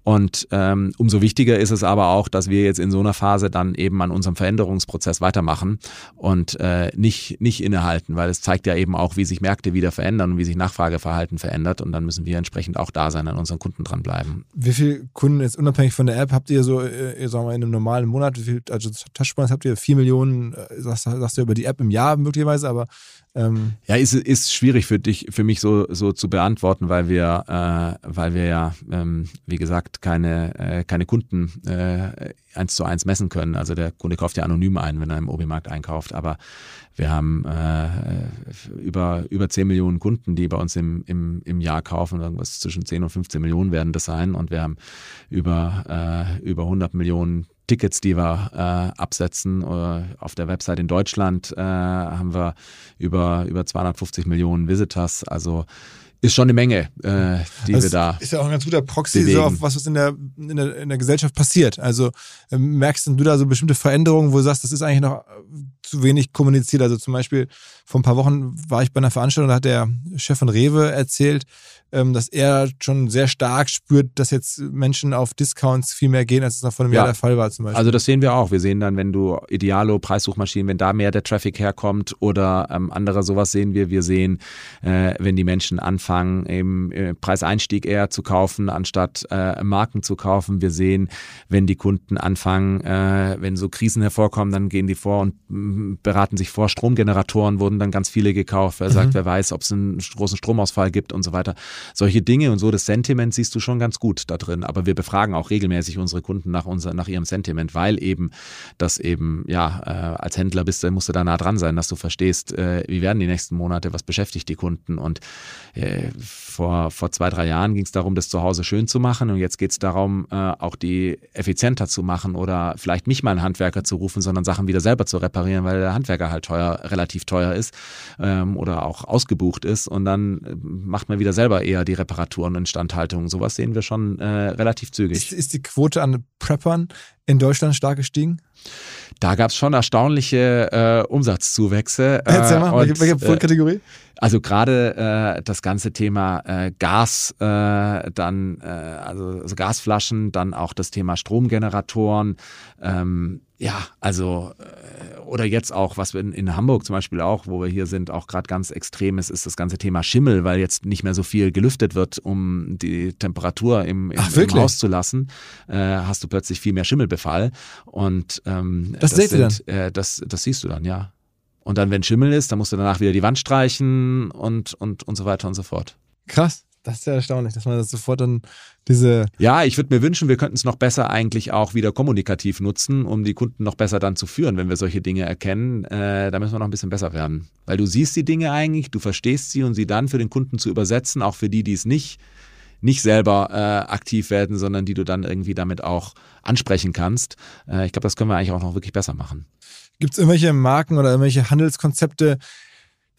Und ähm, umso wichtiger ist es aber auch, dass wir jetzt in so einer Phase dann eben an unserem Veränderungsprozess weitermachen und äh, nicht, nicht innehalten, weil es zeigt ja eben auch, wie sich Märkte wieder verändern und wie sich Nachfrageverhalten verändert. Und dann müssen wir entsprechend auch da sein, an unseren Kunden dranbleiben. Wie viele Kunden jetzt unabhängig von der App habt ihr so, äh, sagen wir, in einem normalen Monat, wie viel, also Touchpoints habt ihr? Vier Millionen, äh, sagst, sagst du über die App im Jahr möglicherweise, aber ähm ja, ist, ist schwierig für dich, für mich so, so zu beantworten, weil wir, äh, weil wir ja, ähm, wie gesagt, keine, äh, keine Kunden äh, eins zu eins messen können. Also der Kunde kauft ja anonym ein, wenn er im OB-Markt einkauft. Aber wir haben äh, über, über 10 Millionen Kunden, die bei uns im, im, im Jahr kaufen. Irgendwas zwischen 10 und 15 Millionen werden das sein. Und wir haben über, äh, über 100 Millionen Tickets, die wir äh, absetzen. Äh, auf der Website in Deutschland äh, haben wir über, über 250 Millionen Visitors. Also ist schon eine Menge, äh, die das wir da. Ist ja auch ein ganz guter Proxy so auf was, was in der, in der, in der Gesellschaft passiert. Also ähm, merkst du da so bestimmte Veränderungen, wo du sagst, das ist eigentlich noch zu wenig kommuniziert. Also zum Beispiel vor ein paar Wochen war ich bei einer Veranstaltung, da hat der Chef von Rewe erzählt, ähm, dass er schon sehr stark spürt, dass jetzt Menschen auf Discounts viel mehr gehen, als es noch vor einem ja. Jahr der Fall war zum Beispiel. Also das sehen wir auch. Wir sehen dann, wenn du Idealo, Preissuchmaschinen, wenn da mehr der Traffic herkommt oder ähm, andere sowas sehen wir. Wir sehen, äh, wenn die Menschen anfangen, im äh, Preiseinstieg eher zu kaufen, anstatt äh, Marken zu kaufen. Wir sehen, wenn die Kunden anfangen, äh, wenn so Krisen hervorkommen, dann gehen die vor und beraten sich vor. Stromgeneratoren wurden dann ganz viele gekauft. Er sagt, mhm. wer weiß, ob es einen großen Stromausfall gibt und so weiter solche Dinge und so das Sentiment siehst du schon ganz gut da drin. Aber wir befragen auch regelmäßig unsere Kunden nach, unser, nach ihrem Sentiment, weil eben das eben, ja, äh, als Händler bist du, musst du da nah dran sein, dass du verstehst, äh, wie werden die nächsten Monate, was beschäftigt die Kunden. Und äh, vor, vor zwei, drei Jahren ging es darum, das zu Hause schön zu machen und jetzt geht es darum, äh, auch die effizienter zu machen oder vielleicht nicht mal einen Handwerker zu rufen, sondern Sachen wieder selber zu reparieren, weil der Handwerker halt teuer, relativ teuer ist ähm, oder auch ausgebucht ist und dann äh, macht man wieder selber eher die Reparaturen und Instandhaltung. Sowas sehen wir schon äh, relativ zügig. Ist, ist die Quote an Preppern in Deutschland stark gestiegen? Da gab es schon erstaunliche äh, Umsatzzuwächse. Äh, Erzähl mal, und, welche Kategorie? Äh, also gerade äh, das ganze Thema äh, Gas, äh, dann äh, also, also Gasflaschen, dann auch das Thema Stromgeneratoren. Ähm, ja, also äh, oder jetzt auch, was wir in, in Hamburg zum Beispiel auch, wo wir hier sind, auch gerade ganz extrem ist, ist das ganze Thema Schimmel, weil jetzt nicht mehr so viel gelüftet wird, um die Temperatur im, im, Ach, im Haus zu lassen, äh, hast du plötzlich viel mehr Schimmelbefall. Und ähm, das, das, sind, äh, das, das siehst du dann, ja. Und dann, wenn Schimmel ist, dann musst du danach wieder die Wand streichen und, und, und so weiter und so fort. Krass. Das ist ja erstaunlich, dass man das sofort dann diese. Ja, ich würde mir wünschen, wir könnten es noch besser eigentlich auch wieder kommunikativ nutzen, um die Kunden noch besser dann zu führen, wenn wir solche Dinge erkennen. Äh, da müssen wir noch ein bisschen besser werden. Weil du siehst die Dinge eigentlich, du verstehst sie und sie dann für den Kunden zu übersetzen, auch für die, die es nicht nicht selber äh, aktiv werden, sondern die du dann irgendwie damit auch ansprechen kannst. Äh, ich glaube, das können wir eigentlich auch noch wirklich besser machen. Gibt es irgendwelche Marken oder irgendwelche Handelskonzepte,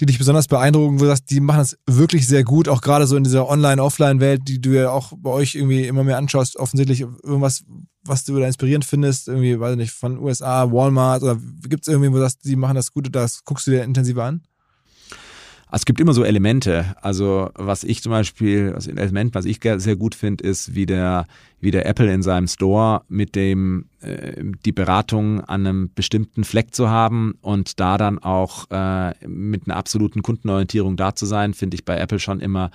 die dich besonders beeindrucken, wo du sagst, die machen das wirklich sehr gut, auch gerade so in dieser Online-Offline-Welt, die du ja auch bei euch irgendwie immer mehr anschaust, offensichtlich irgendwas, was du da inspirierend findest, irgendwie, weiß ich nicht, von USA, Walmart oder gibt es irgendwie, wo du sagst, die machen das gut, das guckst du dir intensiver an? Also es gibt immer so Elemente. Also was ich zum Beispiel, also ein Element, was ich sehr gut finde, ist, wie der, wie der Apple in seinem Store mit dem äh, die Beratung an einem bestimmten Fleck zu haben und da dann auch äh, mit einer absoluten Kundenorientierung da zu sein, finde ich bei Apple schon immer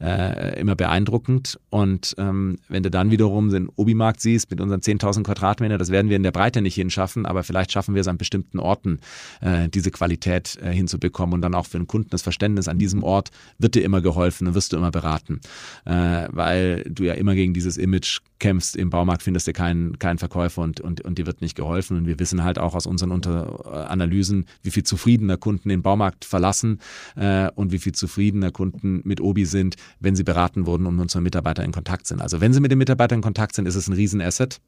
äh, immer beeindruckend. Und ähm, wenn du dann wiederum den Obi-Markt siehst mit unseren 10.000 Quadratmeter, das werden wir in der Breite nicht hinschaffen, aber vielleicht schaffen wir es an bestimmten Orten, äh, diese Qualität äh, hinzubekommen und dann auch für den Kunden das Verständnis an diesem Ort wird dir immer geholfen und wirst du immer beraten, äh, weil du ja immer gegen dieses Image kämpfst. Im Baumarkt findest du keinen, keinen Verkäufer und, und, und dir wird nicht geholfen. Und wir wissen halt auch aus unseren Unter äh, Analysen, wie viel zufriedener Kunden den Baumarkt verlassen äh, und wie viel zufriedener Kunden mit Obi sind, wenn sie beraten wurden und mit unseren Mitarbeitern in Kontakt sind. Also wenn sie mit den Mitarbeitern in Kontakt sind, ist es ein Riesenasset.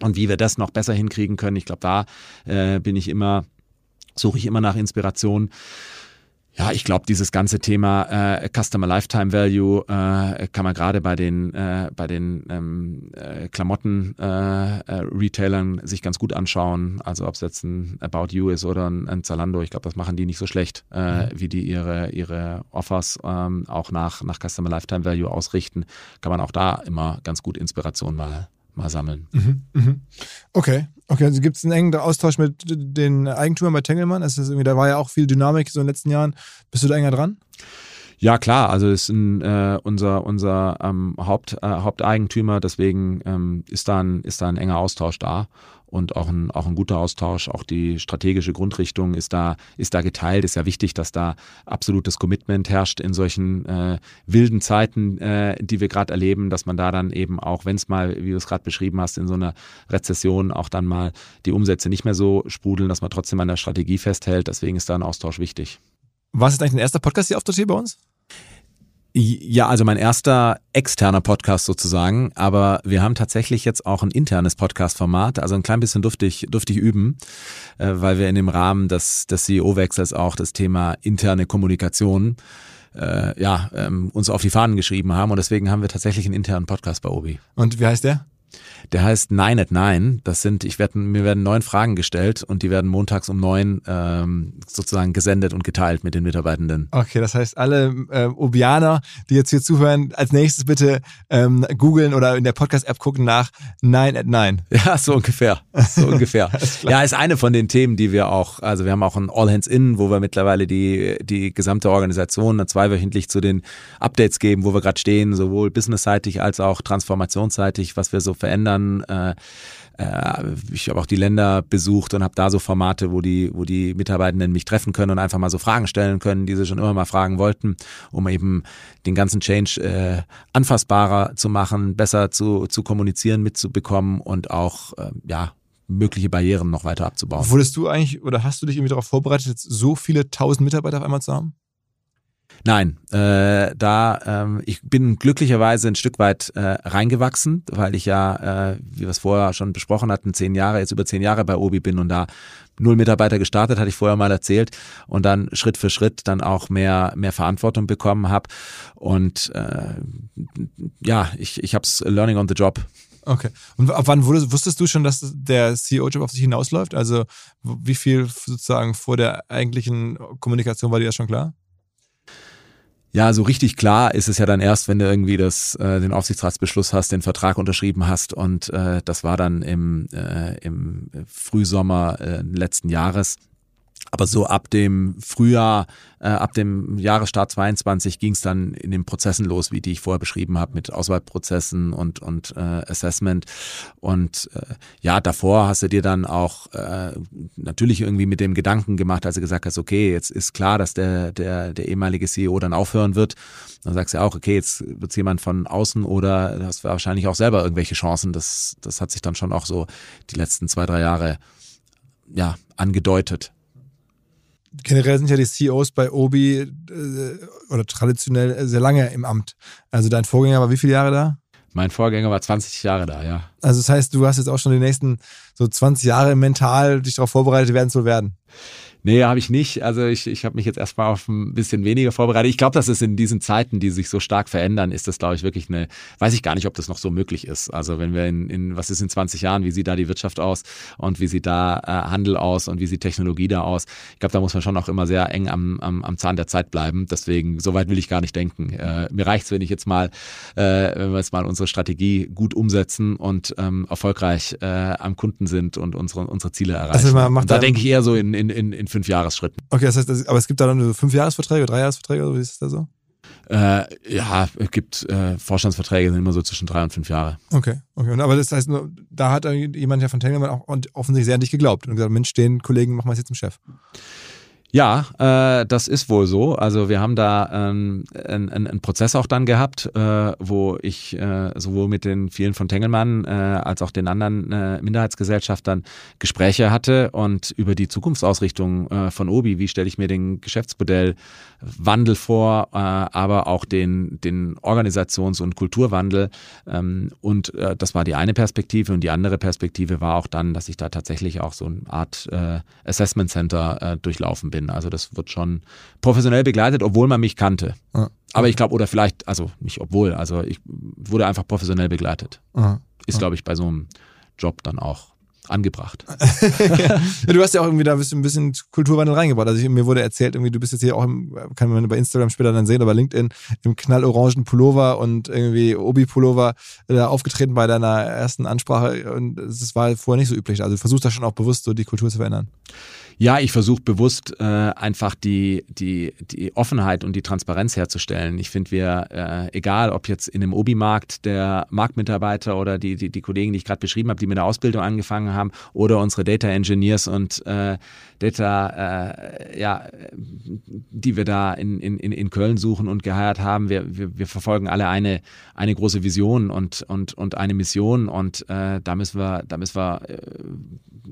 Und wie wir das noch besser hinkriegen können, ich glaube, da äh, bin ich immer, suche ich immer nach Inspiration. Ja, ich glaube, dieses ganze Thema äh, Customer Lifetime Value äh, kann man gerade bei den äh, bei den ähm, äh, Klamotten äh, äh, Retailern sich ganz gut anschauen. Also ob es jetzt ein About You ist oder ein, ein Zalando, ich glaube, das machen die nicht so schlecht, äh, mhm. wie die ihre ihre Offers ähm, auch nach nach Customer Lifetime Value ausrichten. Kann man auch da immer ganz gut Inspiration mal mal sammeln. Mhm, mh. Okay, okay. Also gibt es einen engen Austausch mit den Eigentümern bei Tengelmann? Ist das irgendwie, da war ja auch viel Dynamik so in den letzten Jahren. Bist du da enger dran? Ja, klar, also ist ein, äh, unser, unser ähm, Haupt, äh, Haupteigentümer, deswegen ähm, ist, da ein, ist da ein enger Austausch da und auch ein, auch ein guter Austausch. Auch die strategische Grundrichtung ist da, ist da geteilt. Ist ja wichtig, dass da absolutes Commitment herrscht in solchen äh, wilden Zeiten, äh, die wir gerade erleben, dass man da dann eben auch, wenn es mal, wie du es gerade beschrieben hast, in so einer Rezession auch dann mal die Umsätze nicht mehr so sprudeln, dass man trotzdem an der Strategie festhält. Deswegen ist da ein Austausch wichtig. Was ist eigentlich dein erster Podcast hier auftritt hier bei uns? Ja, also mein erster externer Podcast sozusagen, aber wir haben tatsächlich jetzt auch ein internes Podcast-Format, also ein klein bisschen durfte ich, durfte ich üben, äh, weil wir in dem Rahmen des, des CEO-Wechsels auch das Thema interne Kommunikation äh, ja, ähm, uns auf die Fahnen geschrieben haben und deswegen haben wir tatsächlich einen internen Podcast bei Obi. Und wie heißt der? Der heißt Nine at Nine. Das sind, ich werde, mir werden neun Fragen gestellt und die werden montags um neun ähm, sozusagen gesendet und geteilt mit den Mitarbeitenden. Okay, das heißt, alle äh, Obianer, die jetzt hier zuhören, als nächstes bitte ähm, googeln oder in der Podcast-App gucken nach Nine at Nine. [LAUGHS] Ja, so ungefähr. So ungefähr. [LAUGHS] ja, ist eine von den Themen, die wir auch, also wir haben auch ein All Hands In, wo wir mittlerweile die, die gesamte Organisation zweiwöchentlich zu den Updates geben, wo wir gerade stehen, sowohl businessseitig als auch transformationsseitig, was wir so verändern. Äh, äh, ich habe auch die Länder besucht und habe da so Formate, wo die, wo die Mitarbeitenden mich treffen können und einfach mal so Fragen stellen können, die sie schon immer mal fragen wollten, um eben den ganzen Change äh, anfassbarer zu machen, besser zu, zu kommunizieren, mitzubekommen und auch äh, ja mögliche Barrieren noch weiter abzubauen. Wurdest du eigentlich oder hast du dich irgendwie darauf vorbereitet, so viele tausend Mitarbeiter auf einmal zu haben? Nein, äh, da ähm, ich bin glücklicherweise ein Stück weit äh, reingewachsen, weil ich ja, äh, wie wir es vorher schon besprochen hatten, zehn Jahre, jetzt über zehn Jahre bei Obi bin und da null Mitarbeiter gestartet, hatte ich vorher mal erzählt und dann Schritt für Schritt dann auch mehr mehr Verantwortung bekommen habe und äh, ja, ich ich habe es Learning on the Job Okay. Und ab wann wurdest, wusstest du schon, dass der CEO-Job auf sich hinausläuft? Also wie viel sozusagen vor der eigentlichen Kommunikation war dir das schon klar? Ja, so richtig klar ist es ja dann erst, wenn du irgendwie das, äh, den Aufsichtsratsbeschluss hast, den Vertrag unterschrieben hast und äh, das war dann im, äh, im Frühsommer äh, letzten Jahres. Aber so ab dem Frühjahr, äh, ab dem Jahresstart 22 ging es dann in den Prozessen los, wie die ich vorher beschrieben habe, mit Auswahlprozessen und, und äh, Assessment. Und äh, ja, davor hast du dir dann auch äh, natürlich irgendwie mit dem Gedanken gemacht, als du gesagt hast, okay, jetzt ist klar, dass der, der, der ehemalige CEO dann aufhören wird. Dann sagst du ja auch, okay, jetzt wird jemand von außen oder hast wahrscheinlich auch selber irgendwelche Chancen. Das, das hat sich dann schon auch so die letzten zwei, drei Jahre ja, angedeutet generell sind ja die CEOs bei Obi äh, oder traditionell sehr lange im Amt. Also dein Vorgänger war wie viele Jahre da? Mein Vorgänger war 20 Jahre da, ja. Also das heißt, du hast jetzt auch schon die nächsten so 20 Jahre mental dich darauf vorbereitet, werden zu werden. Nee, habe ich nicht. Also ich, ich habe mich jetzt erstmal auf ein bisschen weniger vorbereitet. Ich glaube, dass es in diesen Zeiten, die sich so stark verändern, ist das, glaube ich, wirklich eine, weiß ich gar nicht, ob das noch so möglich ist. Also wenn wir in, in was ist in 20 Jahren, wie sieht da die Wirtschaft aus und wie sieht da äh, Handel aus und wie sieht Technologie da aus? Ich glaube, da muss man schon auch immer sehr eng am, am, am Zahn der Zeit bleiben. Deswegen, so weit will ich gar nicht denken. Äh, mir reicht's, wenn ich jetzt mal, äh, wenn wir jetzt mal unsere Strategie gut umsetzen und ähm, erfolgreich äh, am Kunden sind und unsere, unsere Ziele erreichen. Also man macht und da denke ich eher so in, in, in, in fünf Jahresschritten. Okay, das heißt, aber es gibt da dann so fünf Jahresverträge, drei Jahresverträge, oder wie ist das da so? Äh, ja, es gibt äh, Vorstandsverträge, sind immer so zwischen drei und fünf Jahre. Okay, okay. Aber das heißt, da hat jemand ja von Tengelmann auch offensichtlich sehr an dich geglaubt und gesagt, Mensch, den Kollegen machen wir es jetzt zum Chef. Ja, äh, das ist wohl so. Also wir haben da ähm, einen, einen Prozess auch dann gehabt, äh, wo ich äh, sowohl mit den vielen von Tengelmann äh, als auch den anderen äh, Minderheitsgesellschaftern Gespräche hatte und über die Zukunftsausrichtung äh, von Obi, wie stelle ich mir den Geschäftsmodellwandel vor, äh, aber auch den, den Organisations- und Kulturwandel. Ähm, und äh, das war die eine Perspektive und die andere Perspektive war auch dann, dass ich da tatsächlich auch so eine Art äh, Assessment Center äh, durchlaufen bin bin. Also das wird schon professionell begleitet, obwohl man mich kannte. Ja. Aber ich glaube, oder vielleicht, also nicht obwohl, also ich wurde einfach professionell begleitet. Ja. Ist, glaube ich, bei so einem Job dann auch angebracht. [LAUGHS] ja, du hast ja auch irgendwie da ein bisschen, ein bisschen Kulturwandel reingebracht. Also ich, mir wurde erzählt, irgendwie, du bist jetzt hier auch, im, kann man bei Instagram später dann sehen, aber LinkedIn im knallorangen Pullover und irgendwie Obi-Pullover äh, aufgetreten bei deiner ersten Ansprache und das war vorher nicht so üblich. Also du versuchst da schon auch bewusst so die Kultur zu verändern. Ja, ich versuche bewusst äh, einfach die, die, die Offenheit und die Transparenz herzustellen. Ich finde, wir, äh, egal ob jetzt in einem Obi-Markt der Marktmitarbeiter oder die, die, die Kollegen, die ich gerade beschrieben habe, die mit der Ausbildung angefangen haben, oder unsere Data Engineers und äh, Data, äh, ja, die wir da in, in, in Köln suchen und geheiert haben, wir, wir, wir verfolgen alle eine, eine große Vision und, und, und eine Mission und äh, da müssen wir, da müssen wir äh,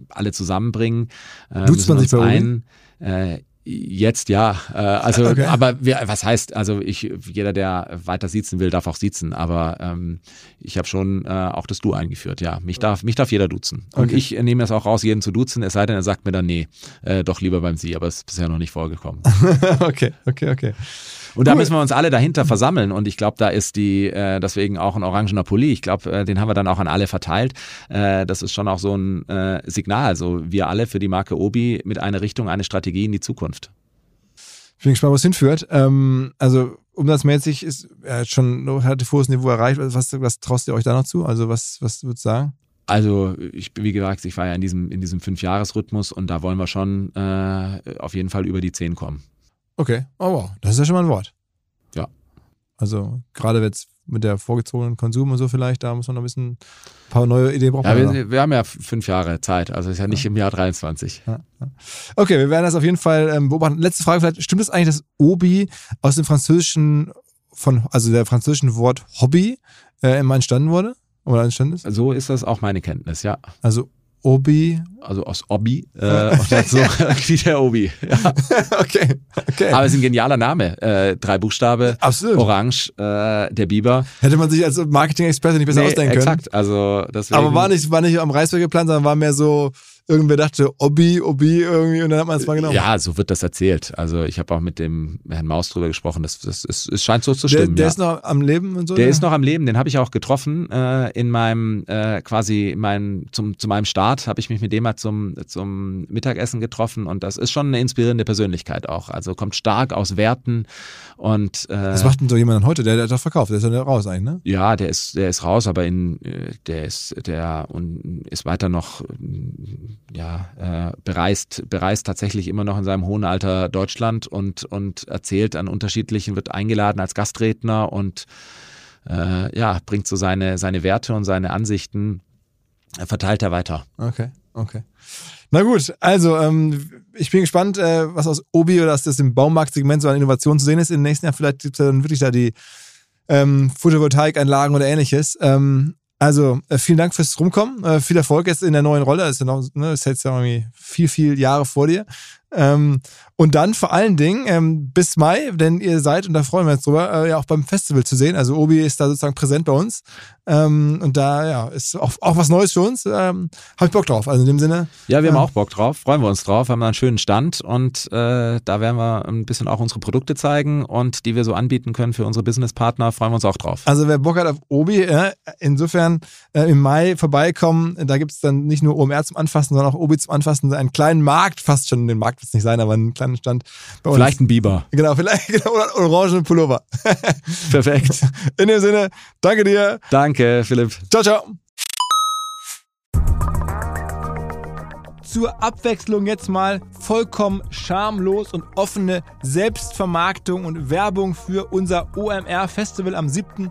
alle zusammenbringen. Äh, Duzt man sich bei ein, äh, Jetzt ja, äh, also okay. aber wir, was heißt, also ich, jeder, der weiter sitzen will, darf auch sitzen, aber ähm, ich habe schon äh, auch das Du eingeführt, ja. Mich darf, mich darf jeder duzen. Und okay. ich nehme das auch raus, jeden zu duzen, es sei denn, er sagt mir dann, nee, äh, doch lieber beim Sie, aber es ist bisher noch nicht vorgekommen. [LAUGHS] okay, okay, okay. Und da müssen wir uns alle dahinter versammeln. Und ich glaube, da ist die, äh, deswegen auch ein orangener Pulli. Ich glaube, äh, den haben wir dann auch an alle verteilt. Äh, das ist schon auch so ein äh, Signal. Also wir alle für die Marke Obi mit einer Richtung, eine Strategie in die Zukunft. Ich bin gespannt, wo es hinführt. Ähm, also umsatzmäßig ist er hat schon ein relativ hohes Niveau erreicht. Was, was traust ihr euch da noch zu? Also was, was würdest du sagen? Also ich, wie gesagt, ich war ja in diesem, in diesem Fünf-Jahres-Rhythmus und da wollen wir schon äh, auf jeden Fall über die zehn kommen. Okay, oh wow, das ist ja schon mal ein Wort. Ja. Also gerade jetzt mit der vorgezogenen Konsum und so vielleicht, da muss man noch ein bisschen ein paar neue Ideen brauchen. Ja, wir, wir, haben ja fünf Jahre Zeit, also ist ja nicht ja. im Jahr 23. Ja. Okay, wir werden das auf jeden Fall ähm, beobachten. Letzte Frage vielleicht, stimmt es eigentlich, dass Obi aus dem französischen von, also der französischen Wort Hobby äh, immer entstanden wurde? Oder entstanden ist? So ist das auch meine Kenntnis, ja. Also Obi. Also aus Obi. Äh, so [LAUGHS] wie der Obi. Ja. [LAUGHS] okay, okay. Aber es ist ein genialer Name. Äh, drei Buchstabe. Absolut. Orange, äh, der Biber. Hätte man sich als Marketing-Experte nicht besser Nee, ausdenken können. exakt. Also deswegen, Aber war nicht, war nicht am Reißberg geplant, sondern war mehr so, irgendwer dachte, Obi, Obi irgendwie und dann hat man es mal genommen. Ja, so wird das erzählt. Also ich habe auch mit dem Herrn Maus drüber gesprochen. Das, das, es, es scheint so zu der, stimmen. der ja. ist noch am Leben und so. Der oder? ist noch am Leben, den habe ich auch getroffen äh, in meinem äh, quasi in meinem, zum, zu meinem Start habe ich mich mit dem mal zum, zum Mittagessen getroffen und das ist schon eine inspirierende Persönlichkeit auch. Also kommt stark aus Werten und äh, Was macht denn so jemand heute? Der, der hat doch verkauft, der ist ja raus eigentlich, ne? ja, der ist der ist raus, aber in äh, der ist der und ist weiter noch ja äh, bereist bereist tatsächlich immer noch in seinem hohen Alter Deutschland und und erzählt an unterschiedlichen wird eingeladen als Gastredner und äh, ja bringt so seine seine Werte und seine Ansichten äh, verteilt er weiter. Okay, okay. Na gut, also ähm, ich bin gespannt, äh, was aus Obi oder aus dem Baumarktsegment so an Innovation zu sehen ist. Im nächsten Jahr vielleicht gibt es dann wirklich da die ähm, Photovoltaikanlagen oder ähnliches. Ähm, also äh, vielen Dank fürs Rumkommen. Äh, viel Erfolg jetzt in der neuen Rolle. Das ist ja noch, ne, ist jetzt ja irgendwie viel, viel Jahre vor dir. Ähm, und dann vor allen Dingen ähm, bis Mai, denn ihr seid, und da freuen wir uns drüber, äh, ja auch beim Festival zu sehen. Also Obi ist da sozusagen präsent bei uns. Ähm, und da ja, ist auch, auch was Neues für uns. Ähm, Habe ich Bock drauf. Also in dem Sinne. Ja, wir haben Ja. auch Bock drauf, freuen wir uns drauf, haben einen schönen Stand und äh, da werden wir ein bisschen auch unsere Produkte zeigen und die wir so anbieten können für unsere Businesspartner, freuen wir uns auch drauf. Also wer Bock hat auf Obi, äh, insofern im Mai vorbeikommen. Da gibt es dann nicht nur OMR zum Anfassen, sondern auch Obi zum Anfassen. Einen kleinen Markt, fast schon, den Markt wird es nicht sein, aber einen kleinen Stand bei uns. Vielleicht ein Biber. Genau, vielleicht [LAUGHS] genau, oder einen orangen Pullover. [LAUGHS] Perfekt. In dem Sinne, danke dir. Danke, Philipp. Ciao, ciao. Zur Abwechslung jetzt mal vollkommen schamlos und offene Selbstvermarktung und Werbung für unser OMR-Festival am 7.